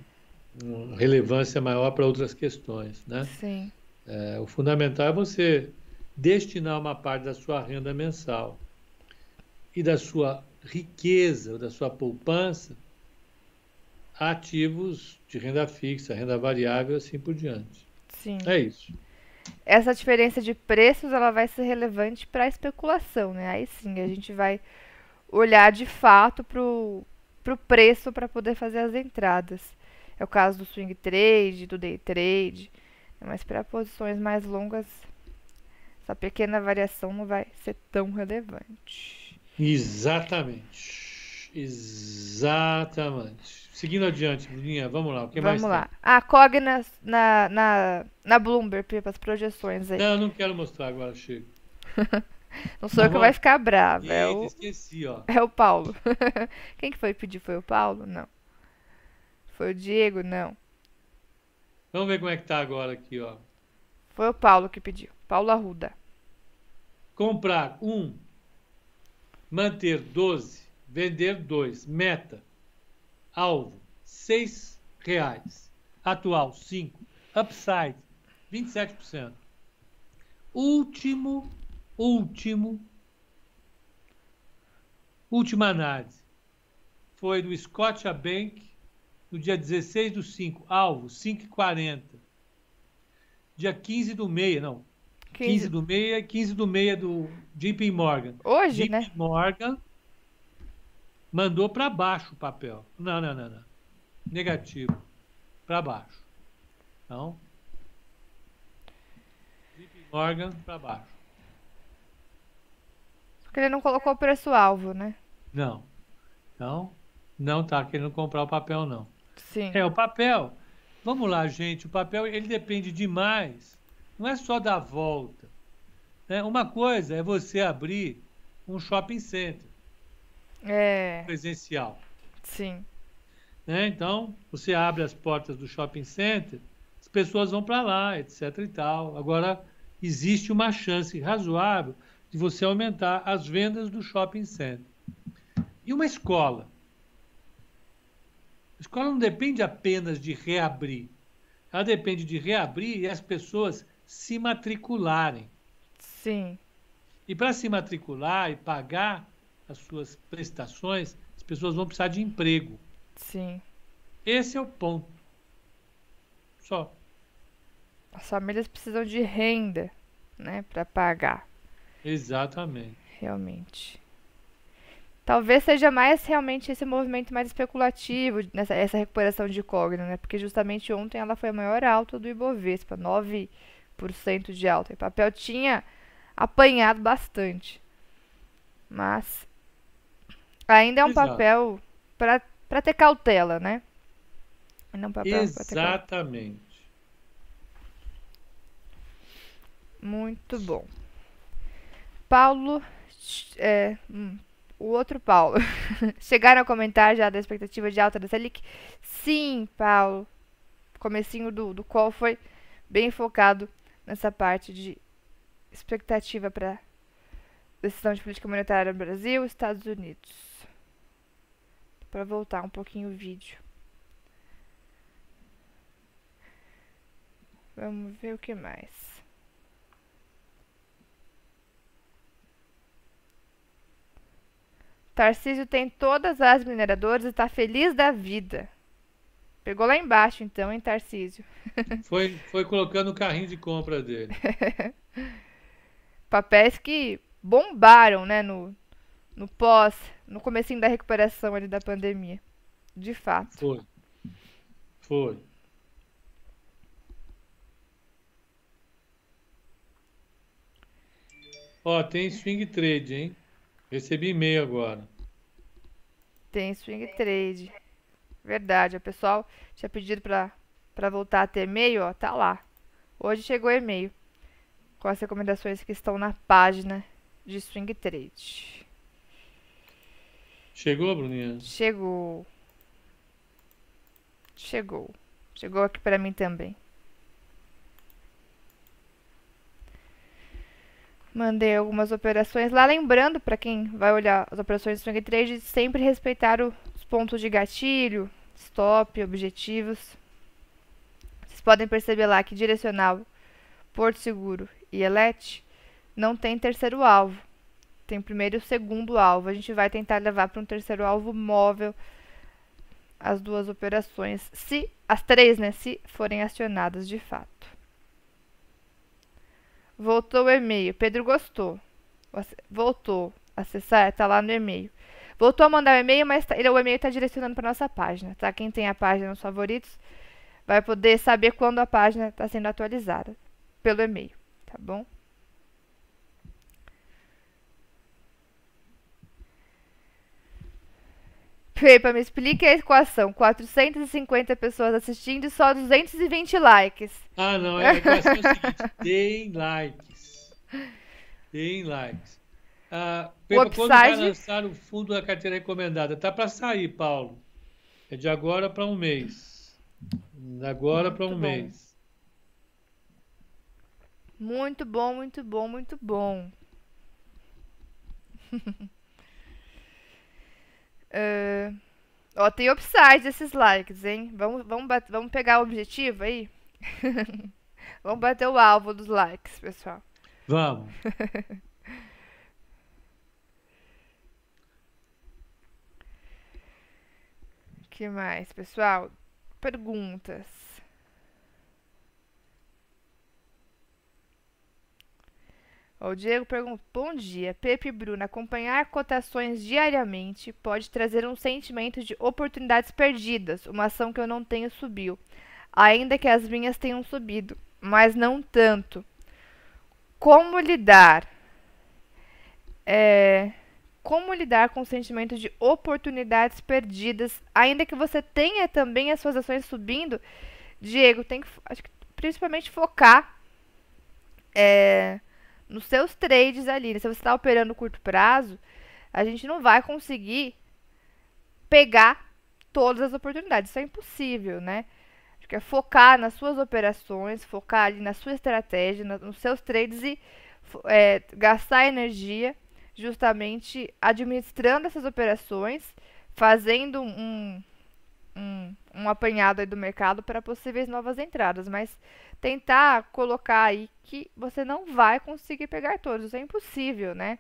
uma relevância maior para outras questões, né? Sim, É, o fundamental é você destinar uma parte da sua renda mensal e da sua riqueza, ou da sua poupança, a ativos de renda fixa, renda variável, assim por diante. sim. É isso. Essa diferença de preços, ela vai ser relevante para a especulação, né? Aí sim, a gente vai olhar de fato pro, pro preço para poder fazer as entradas. É o caso do swing trade, do day trade, mas para posições mais longas, essa pequena variação não vai ser tão relevante. Exatamente. Exatamente. Seguindo adiante, Bruninha, vamos lá. O que mais Vamos tem? lá. A Cogna na, na, na Bloomberg, para as projeções aí. Não, eu não quero mostrar agora, chega. Não sou eu que vai ficar bravo, é o, esqueci, ó. É o Paulo. Quem que foi pedir? Foi o Paulo? Não. Foi o Diego? Não. Vamos ver como é que tá agora aqui, ó. Foi o Paulo que pediu. Paulo Arruda. Comprar um, manter 12, vender dois. Meta. Alvo, seis reais. Atual, 5. Upside, 27%. Último, último, última análise. Foi do Scotia Bank, no dia 16 do 5. Alvo, 5,40. Dia 15 do meia, não, 15 15. do meia, 15 do meia do JP Morgan. Hoje, JP né? Morgan mandou para baixo o papel. Não, não, não, não. Negativo. Para baixo. Então, JP Morgan para baixo. Porque ele não colocou o preço-alvo, né? Não. Então, não está querendo comprar o papel, não. Sim. É, o papel. Vamos lá, gente. O papel ele depende demais. Não é só da volta. Né? Uma coisa é você abrir um shopping center É. presencial. Sim. Né? Então, você abre as portas do shopping center, as pessoas vão para lá, etc. e tal. Agora, existe uma chance razoável de você aumentar as vendas do shopping center. E uma escola? A escola não depende apenas de reabrir. Ela depende de reabrir e as pessoas se matricularem. Sim. E para se matricular e pagar as suas prestações, as pessoas vão precisar de emprego. Sim. Esse é o ponto. Só. As famílias precisam de renda, né, para pagar, Exatamente. realmente. Talvez seja mais realmente esse movimento mais especulativo, nessa essa recuperação de Cogna, né? Porque justamente ontem ela foi a maior alta do Ibovespa, 9% de alta. E o papel tinha apanhado bastante. Mas ainda é um Exato. papel para ter cautela, né? Ainda é um papel. Exatamente. Muito bom. Paulo, é, hum, o outro Paulo. Chegaram a comentar já da expectativa de alta da Selic? Sim, Paulo. Comecinho do, do call foi bem focado nessa parte de expectativa para decisão de política monetária no Brasil e Estados Unidos. Para voltar um pouquinho o vídeo. Vamos ver o que mais. Tarcísio tem todas as mineradoras e está feliz da vida. Pegou lá embaixo, então, hein, Tarcísio? Foi, foi colocando o carrinho de compra dele. Papéis que bombaram, né, no, no pós, no comecinho da recuperação ali da pandemia. De fato. Foi. Foi. Ó, tem swing trade, hein? Recebi e-mail agora. Tem swing trade. Verdade, o pessoal tinha pedido pra, pra voltar a ter e-mail, ó, tá lá. Hoje chegou e-mail com as recomendações que estão na página de swing trade. Chegou, Bruninha? Chegou. Chegou. Chegou aqui pra mim também. Mandei algumas operações lá, lembrando para quem vai olhar as operações de swing trade, sempre respeitar os pontos de gatilho, stop, objetivos. Vocês podem perceber lá que direcional, Porto Seguro e Elete não tem terceiro alvo. Tem primeiro e o segundo alvo. A gente vai tentar levar para um terceiro alvo móvel as duas operações, se as três, né, se forem acionadas de fato. Voltou o e-mail. Pedro gostou. Voltou. Acessar, tá lá no e-mail. Voltou a mandar o e-mail, mas tá- ele- o e-mail está direcionando para nossa página, tá? Quem tem a página nos favoritos vai poder saber quando a página está sendo atualizada pelo e-mail, tá bom? Pepa, me explique a equação. 450 pessoas assistindo e só 220 likes. Ah, não, é a equação é seguinte: deem likes. Deem likes. Ah, Pepa, quando vai upside- lançar o fundo da carteira recomendada? Tá para sair, Paulo. É de agora para um mês. De agora para um bom. mês. Muito bom, muito bom, muito bom. É, Ó, tem upside esses likes, hein? Vamos, vamos, bat- vamos pegar o objetivo aí? vamos bater o alvo dos likes, pessoal. Vamos. que mais, pessoal? Perguntas. O Diego pergunta: Bom dia, Pepe e Bruno. Acompanhar cotações diariamente pode trazer um sentimento de oportunidades perdidas. Uma ação que eu não tenho subiu, ainda que as minhas tenham subido, mas não tanto. Como lidar? É, como lidar com o sentimento de oportunidades perdidas, ainda que você tenha também as suas ações subindo. Diego, tem que, acho que principalmente focar é, nos seus trades ali. Né? Se você está operando curto prazo, a gente não vai conseguir pegar todas as oportunidades. Isso é impossível, né? Acho que é focar nas suas operações, focar ali na sua estratégia, nos seus trades e é, gastar energia justamente administrando essas operações, fazendo um, um, um apanhado do mercado para possíveis novas entradas, mas tentar colocar aí que você não vai conseguir pegar todos, é impossível, né?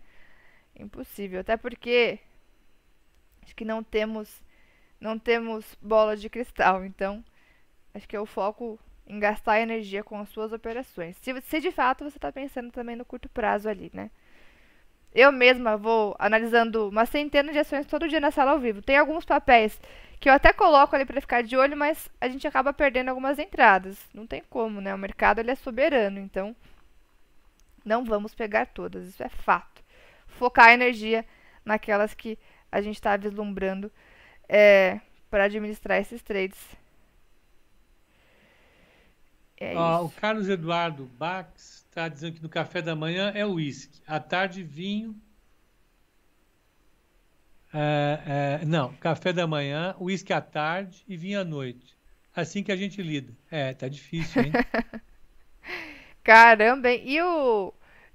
Impossível, até porque acho que não temos não temos bola de cristal, então acho que é o foco em gastar energia com as suas operações. Se, se de fato você está pensando também no curto prazo ali, né? Eu mesma vou analisando uma centena de ações todo dia na sala ao vivo. Tem alguns papéis que eu até coloco ali para ficar de olho, mas a gente acaba perdendo algumas entradas. Não tem como, né? O mercado ele é soberano, então não vamos pegar todas, isso é fato. Focar a energia naquelas que a gente está vislumbrando é, para administrar esses trades. É ah, o Carlos Eduardo Bax está dizendo que no café da manhã é uísque, à tarde vinho. É, é, não, café da manhã, uísque à tarde e vinho à noite. Assim que a gente lida. É, tá difícil, hein? Caramba, hein? E o.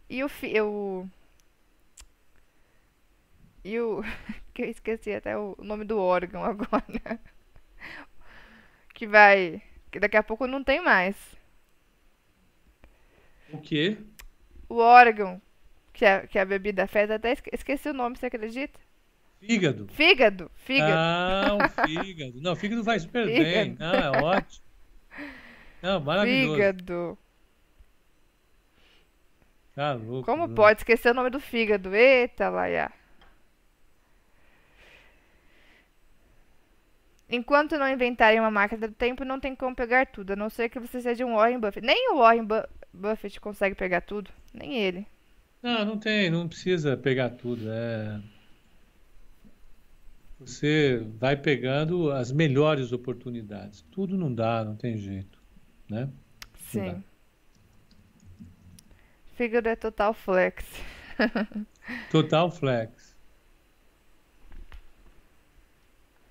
E o. o e o. que eu esqueci até o nome do órgão agora. que vai. Que daqui a pouco não tem mais. O quê? O órgão que a, que a bebida fez, até esqueci o nome, você acredita? Fígado. Fígado, fígado. Ah, o fígado. Não, fígado vai super fígado. bem. Não, é ótimo. Não, maravilhoso. Fígado. Tá louco. Como pode esquecer o nome do fígado? Eita, Laia. Enquanto não inventarem uma máquina do tempo, não tem como pegar tudo, a não ser que você seja um Warren Buffett. Nem o Warren Bu Buffett consegue pegar tudo, nem ele. Não, não tem, não precisa pegar tudo. É... Você vai pegando as melhores oportunidades. Tudo não dá, não tem jeito, né? Sim. Figure é total flex. total flex.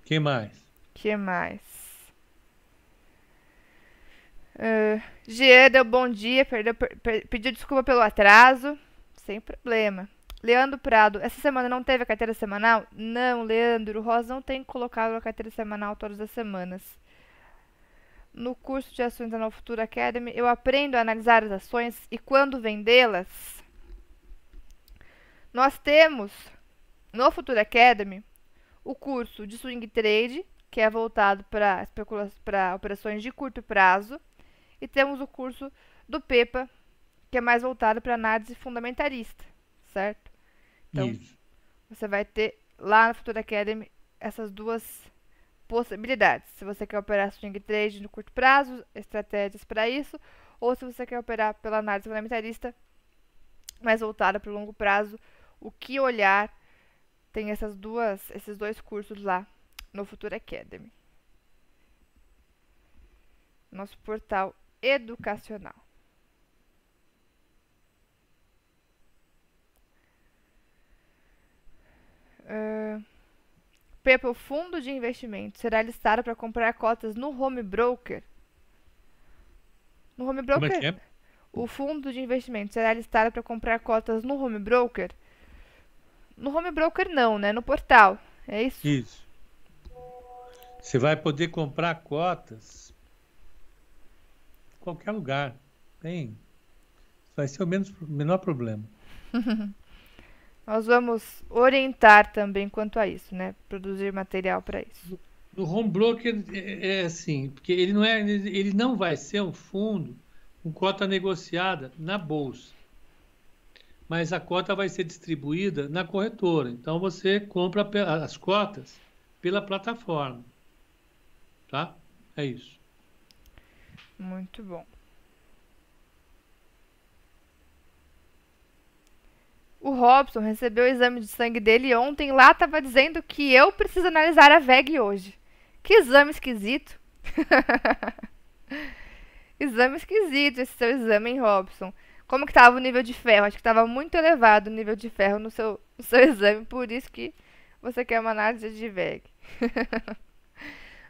Quem mais? que mais? Gieda, bom dia. Perdeu, per, pediu desculpa pelo atraso. Sem problema. Leandro Prado, essa semana não teve a carteira semanal? Não, Leandro. O Rosa não tem colocado a carteira semanal todas as semanas. No curso de ações da Nova Futura Academy, eu aprendo a analisar as ações e quando vendê-las. Nós temos no Futura Academy o curso de swing trade, que é voltado para operações de curto prazo, e temos o curso do PEPA, que é mais voltado para análise fundamentalista, certo? Então, Isso. você vai ter lá na Futura Academy essas duas possibilidades. Se você quer operar swing trade no curto prazo, estratégias para isso, ou se você quer operar pela análise fundamentalista, mais voltada para o longo prazo, o que olhar tem essas duas, esses dois cursos lá no Futuro Academy. Nosso portal educacional. Uh, o fundo de investimento será listado para comprar cotas no home broker? No home broker? É que é? O fundo de investimento será listado para comprar cotas no home broker? No home broker não, né? No portal. É isso? Isso. Você vai poder comprar cotas qualquer lugar. Tem. Vai ser o menos, menor problema. Nós vamos orientar também quanto a isso, né? Produzir material para isso. No home broker é, é assim, porque ele não é, ele não vai ser um fundo com cota negociada na bolsa, mas a cota vai ser distribuída na corretora. Então você compra as cotas pela plataforma. Tá? É isso. Muito bom. O Robson recebeu o exame de sangue dele ontem lá tava dizendo que eu preciso analisar a VEG hoje. Que exame esquisito. exame esquisito esse seu exame, hein, Robson? Como que tava o nível de ferro? Acho que tava muito elevado o nível de ferro no seu, no seu exame, por isso que você quer uma análise de VEG.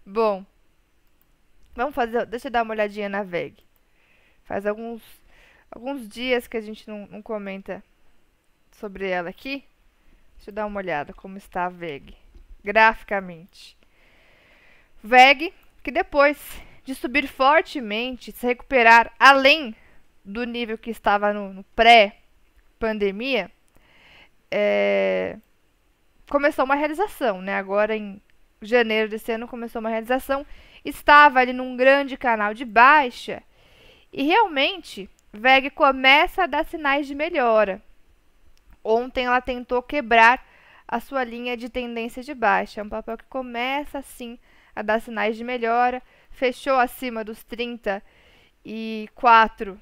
Bom, vamos fazer. Deixa eu dar uma olhadinha na VEG. Faz alguns, alguns dias que a gente não, não comenta sobre ela aqui. Deixa eu dar uma olhada como está a VEG graficamente. VEG, que depois de subir fortemente, se recuperar além do nível que estava no, no pré-pandemia, é, começou uma realização, né? Agora em janeiro desse ano começou uma realização, estava ali num grande canal de baixa e realmente VEG começa a dar sinais de melhora. Ontem ela tentou quebrar a sua linha de tendência de baixa, é um papel que começa assim a dar sinais de melhora, fechou acima dos 34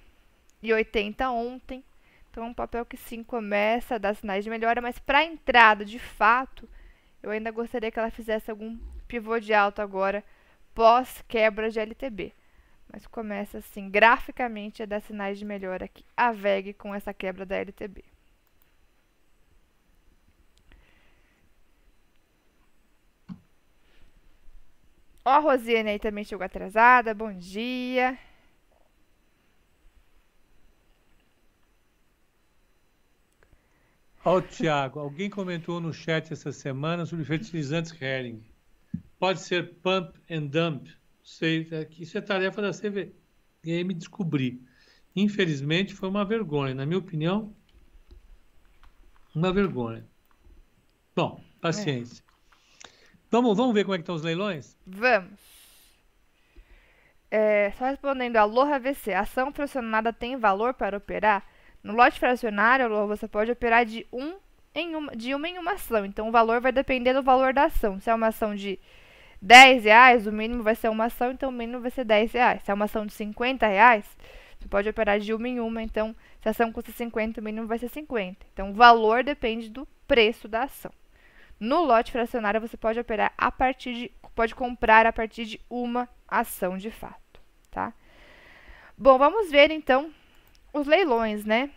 e 80 ontem. Então, é um papel que sim começa a dar sinais de melhora, mas para entrada de fato, eu ainda gostaria que ela fizesse algum pivô de alta agora, pós quebra de LTB. Mas começa assim, graficamente, a dar sinais de melhora aqui, a VEG com essa quebra da LTB. Ó, a Rosiane aí também chegou atrasada, bom dia. Ó, oh, Tiago, alguém comentou no chat essa semana sobre fertilizantes Hering. Pode ser pump and dump. Sei, é isso é tarefa da CVM descobrir. Infelizmente, foi uma vergonha. Na minha opinião, uma vergonha. Bom, paciência. É. Vamos, vamos ver como é que estão os leilões? Vamos. É, só respondendo, Aloha VC, ação fracionada tem valor para operar? No lote fracionário, você pode operar de, um em uma, de uma em uma ação. Então, o valor vai depender do valor da ação. Se é uma ação de 10 reais, o mínimo vai ser uma ação, então o mínimo vai ser 10 reais. Se é uma ação de 50 reais, você pode operar de uma em uma, então se a ação custa 50, o mínimo vai ser 50. Então, o valor depende do preço da ação. No lote fracionário, você pode operar a partir de, pode comprar a partir de uma ação de fato, tá? Bom, vamos ver então os leilões, né?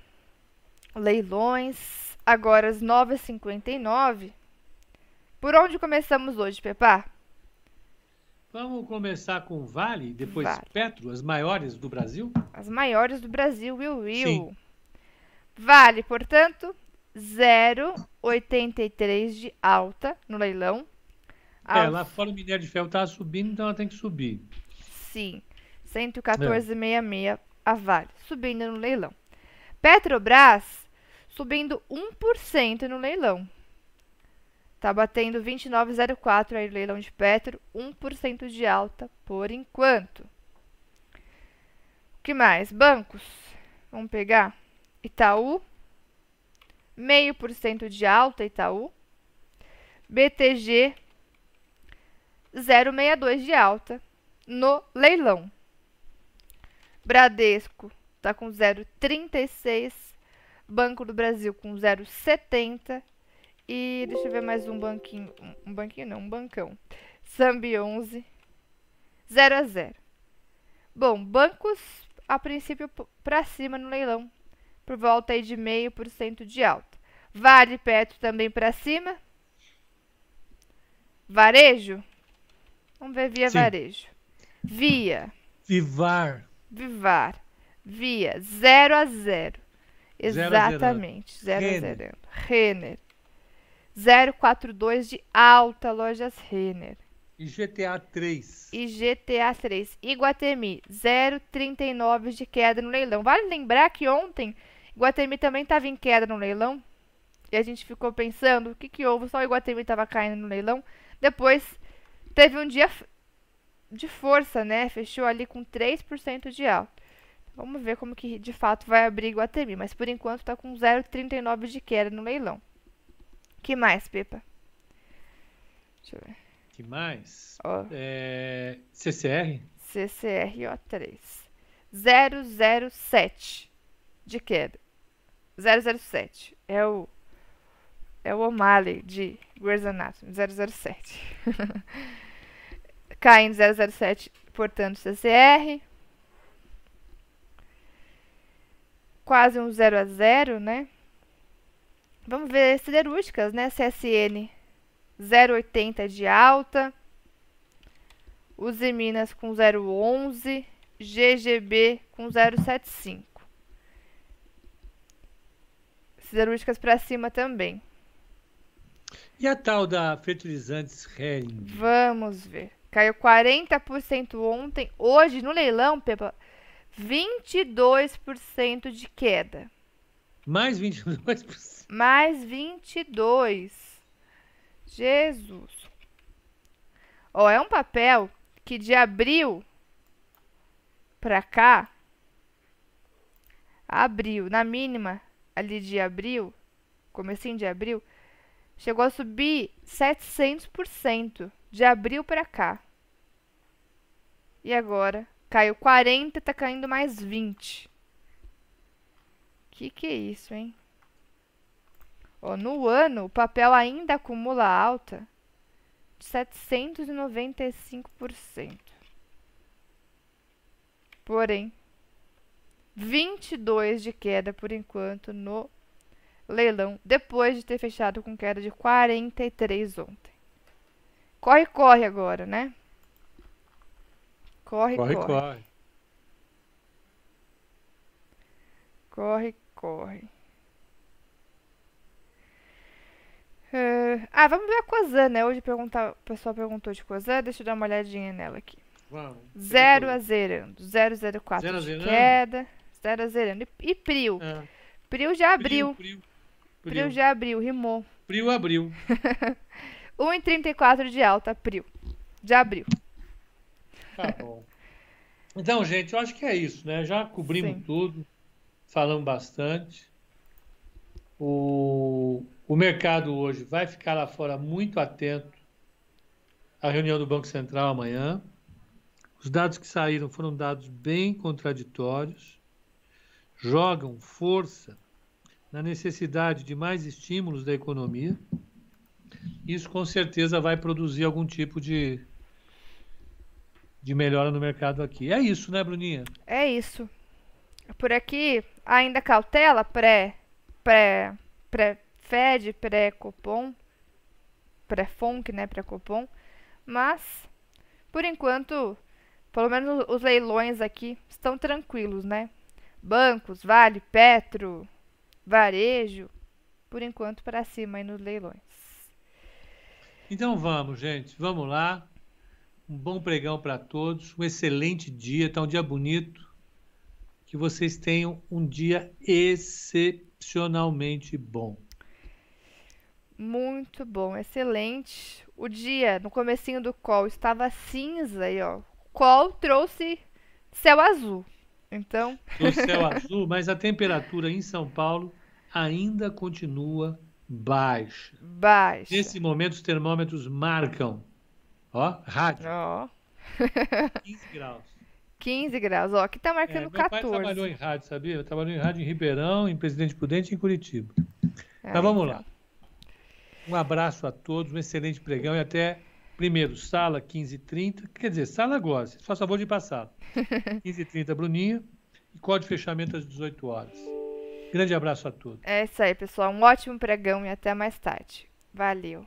Leilões, agora às 9h59. Por onde começamos hoje, Pepa? Vamos começar com Vale, depois vale. Petro, as maiores do Brasil? As maiores do Brasil, Will Will. Sim. Vale, portanto, 0,83 de alta no leilão. É, lá fora o minério de ferro estava subindo, então ela tem que subir. Sim, 114,66 é a Vale, subindo no leilão. Petrobras subindo 1% no leilão. Tá batendo 29,04 aí leilão de Petro, 1% de alta por enquanto. O que mais? Bancos. Vamos pegar Itaú, meio por cento de alta Itaú. BTG 0,62 de alta no leilão. Bradesco está com 0,36. Banco do Brasil com 0,70. E deixa eu ver mais um banquinho. Um banquinho não, um bancão. Sambi 11. 0 a 0. Bom, bancos a princípio para cima no leilão. Por volta aí de meio por cento de alta. Vale Petro também para cima. Varejo? Vamos ver via Sim. varejo. Via. Vivar. Vivar. Via 0 a 0. Exatamente. 0 a 0. Renner. 042 de alta, lojas Renner. E GTA 3. E GTA 3. Iguatemi, 0,39 de queda no leilão. Vale lembrar que ontem Iguatemi também estava em queda no leilão. E a gente ficou pensando, o que, que houve? Só o Iguatemi estava caindo no leilão. Depois teve um dia de força, né? Fechou ali com 3% de alta. Vamos ver como que de fato vai abrir Iguatemi, mas por enquanto está com 0,39 de queda no leilão. Que mais, Pepa? Deixa eu ver. que mais? Ó. É... CCR? CCRO3. 007 de queda. 007. É o. É o O'Malley de Grey's Anatomy, 007. Caindo 007, portanto, CCR. Quase um 0 a 0, né? Vamos ver siderúrgicas, né? CSN 0,80 de alta. Uzi Minas com 0,11. GGB com 0,75. Siderúrgicas para cima também. E a tal da fertilizantes Hering? Vamos ver. Caiu 40% ontem. Hoje, no leilão, Pepa, 22% de queda. Mais 22%. Mais 22. Jesus. Ó, é um papel que de abril pra cá, abril, na mínima ali de abril, comecinho de abril, chegou a subir 700% de abril pra cá. E agora caiu 40, tá caindo mais 20. Que que é isso, hein? Ó, no ano, o papel ainda acumula alta de 795%. Porém, 22 de queda por enquanto no leilão, depois de ter fechado com queda de 43 ontem. Corre, corre agora, né? Corre, corre. Corre, corre. Corre, corre. Uh, ah, vamos ver a Cosan, né? Hoje perguntar, o pessoal perguntou de Cosan, deixa eu dar uma olhadinha nela aqui. Vamos. 0 a zerando. 0,04 Zero a de queda. 0 a zerando. E, e Prio? É. Prio já abriu. Frio, Prio frio. já abriu, rimou. Frio abriu. 1,34 de alta, Prio. Já abriu. Tá bom. Então, gente, eu acho que é isso, né? Já cobrimos Sim. tudo, falamos bastante. O, o mercado hoje vai ficar lá fora muito atento à reunião do Banco Central amanhã. Os dados que saíram foram dados bem contraditórios, jogam força na necessidade de mais estímulos da economia. Isso com certeza vai produzir algum tipo de, de melhora no mercado aqui. É isso, né, Bruninha? É isso. Por aqui, ainda cautela pré, pré, pré Fed, pré Copom, pré Fonc, né, pré Copom, mas por enquanto, pelo menos os leilões aqui estão tranquilos, né? Bancos, Vale, Petro, Varejo, por enquanto para cima aí nos leilões. Então vamos, gente, vamos lá. Um bom pregão para todos, um excelente dia, tá um dia bonito. Que vocês tenham um dia excepcionalmente bom. Muito bom, excelente. O dia no comecinho do call estava cinza aí, ó. O call trouxe céu azul. Então, No céu azul, mas a temperatura em São Paulo ainda continua baixa. baixa. Nesse momento, os termômetros marcam, ó, rádio, Ó, 15 graus. 15 graus. Ó, aqui tá É, marcando meu pai 14. trabalhou em rádio, sabia? Eu trabalhou em rádio em Ribeirão, em Presidente Prudente e em Curitiba. Ah, Mas vamos então. lá. Um abraço a todos, um excelente pregão e até primeiro, sala 15h30. Quer dizer, sala agora, se faz favor de passar. 15h30, Bruninha. E código de fechamento às 18 horas. Grande abraço a todos. É isso aí, pessoal. Um ótimo pregão e até mais tarde. Valeu.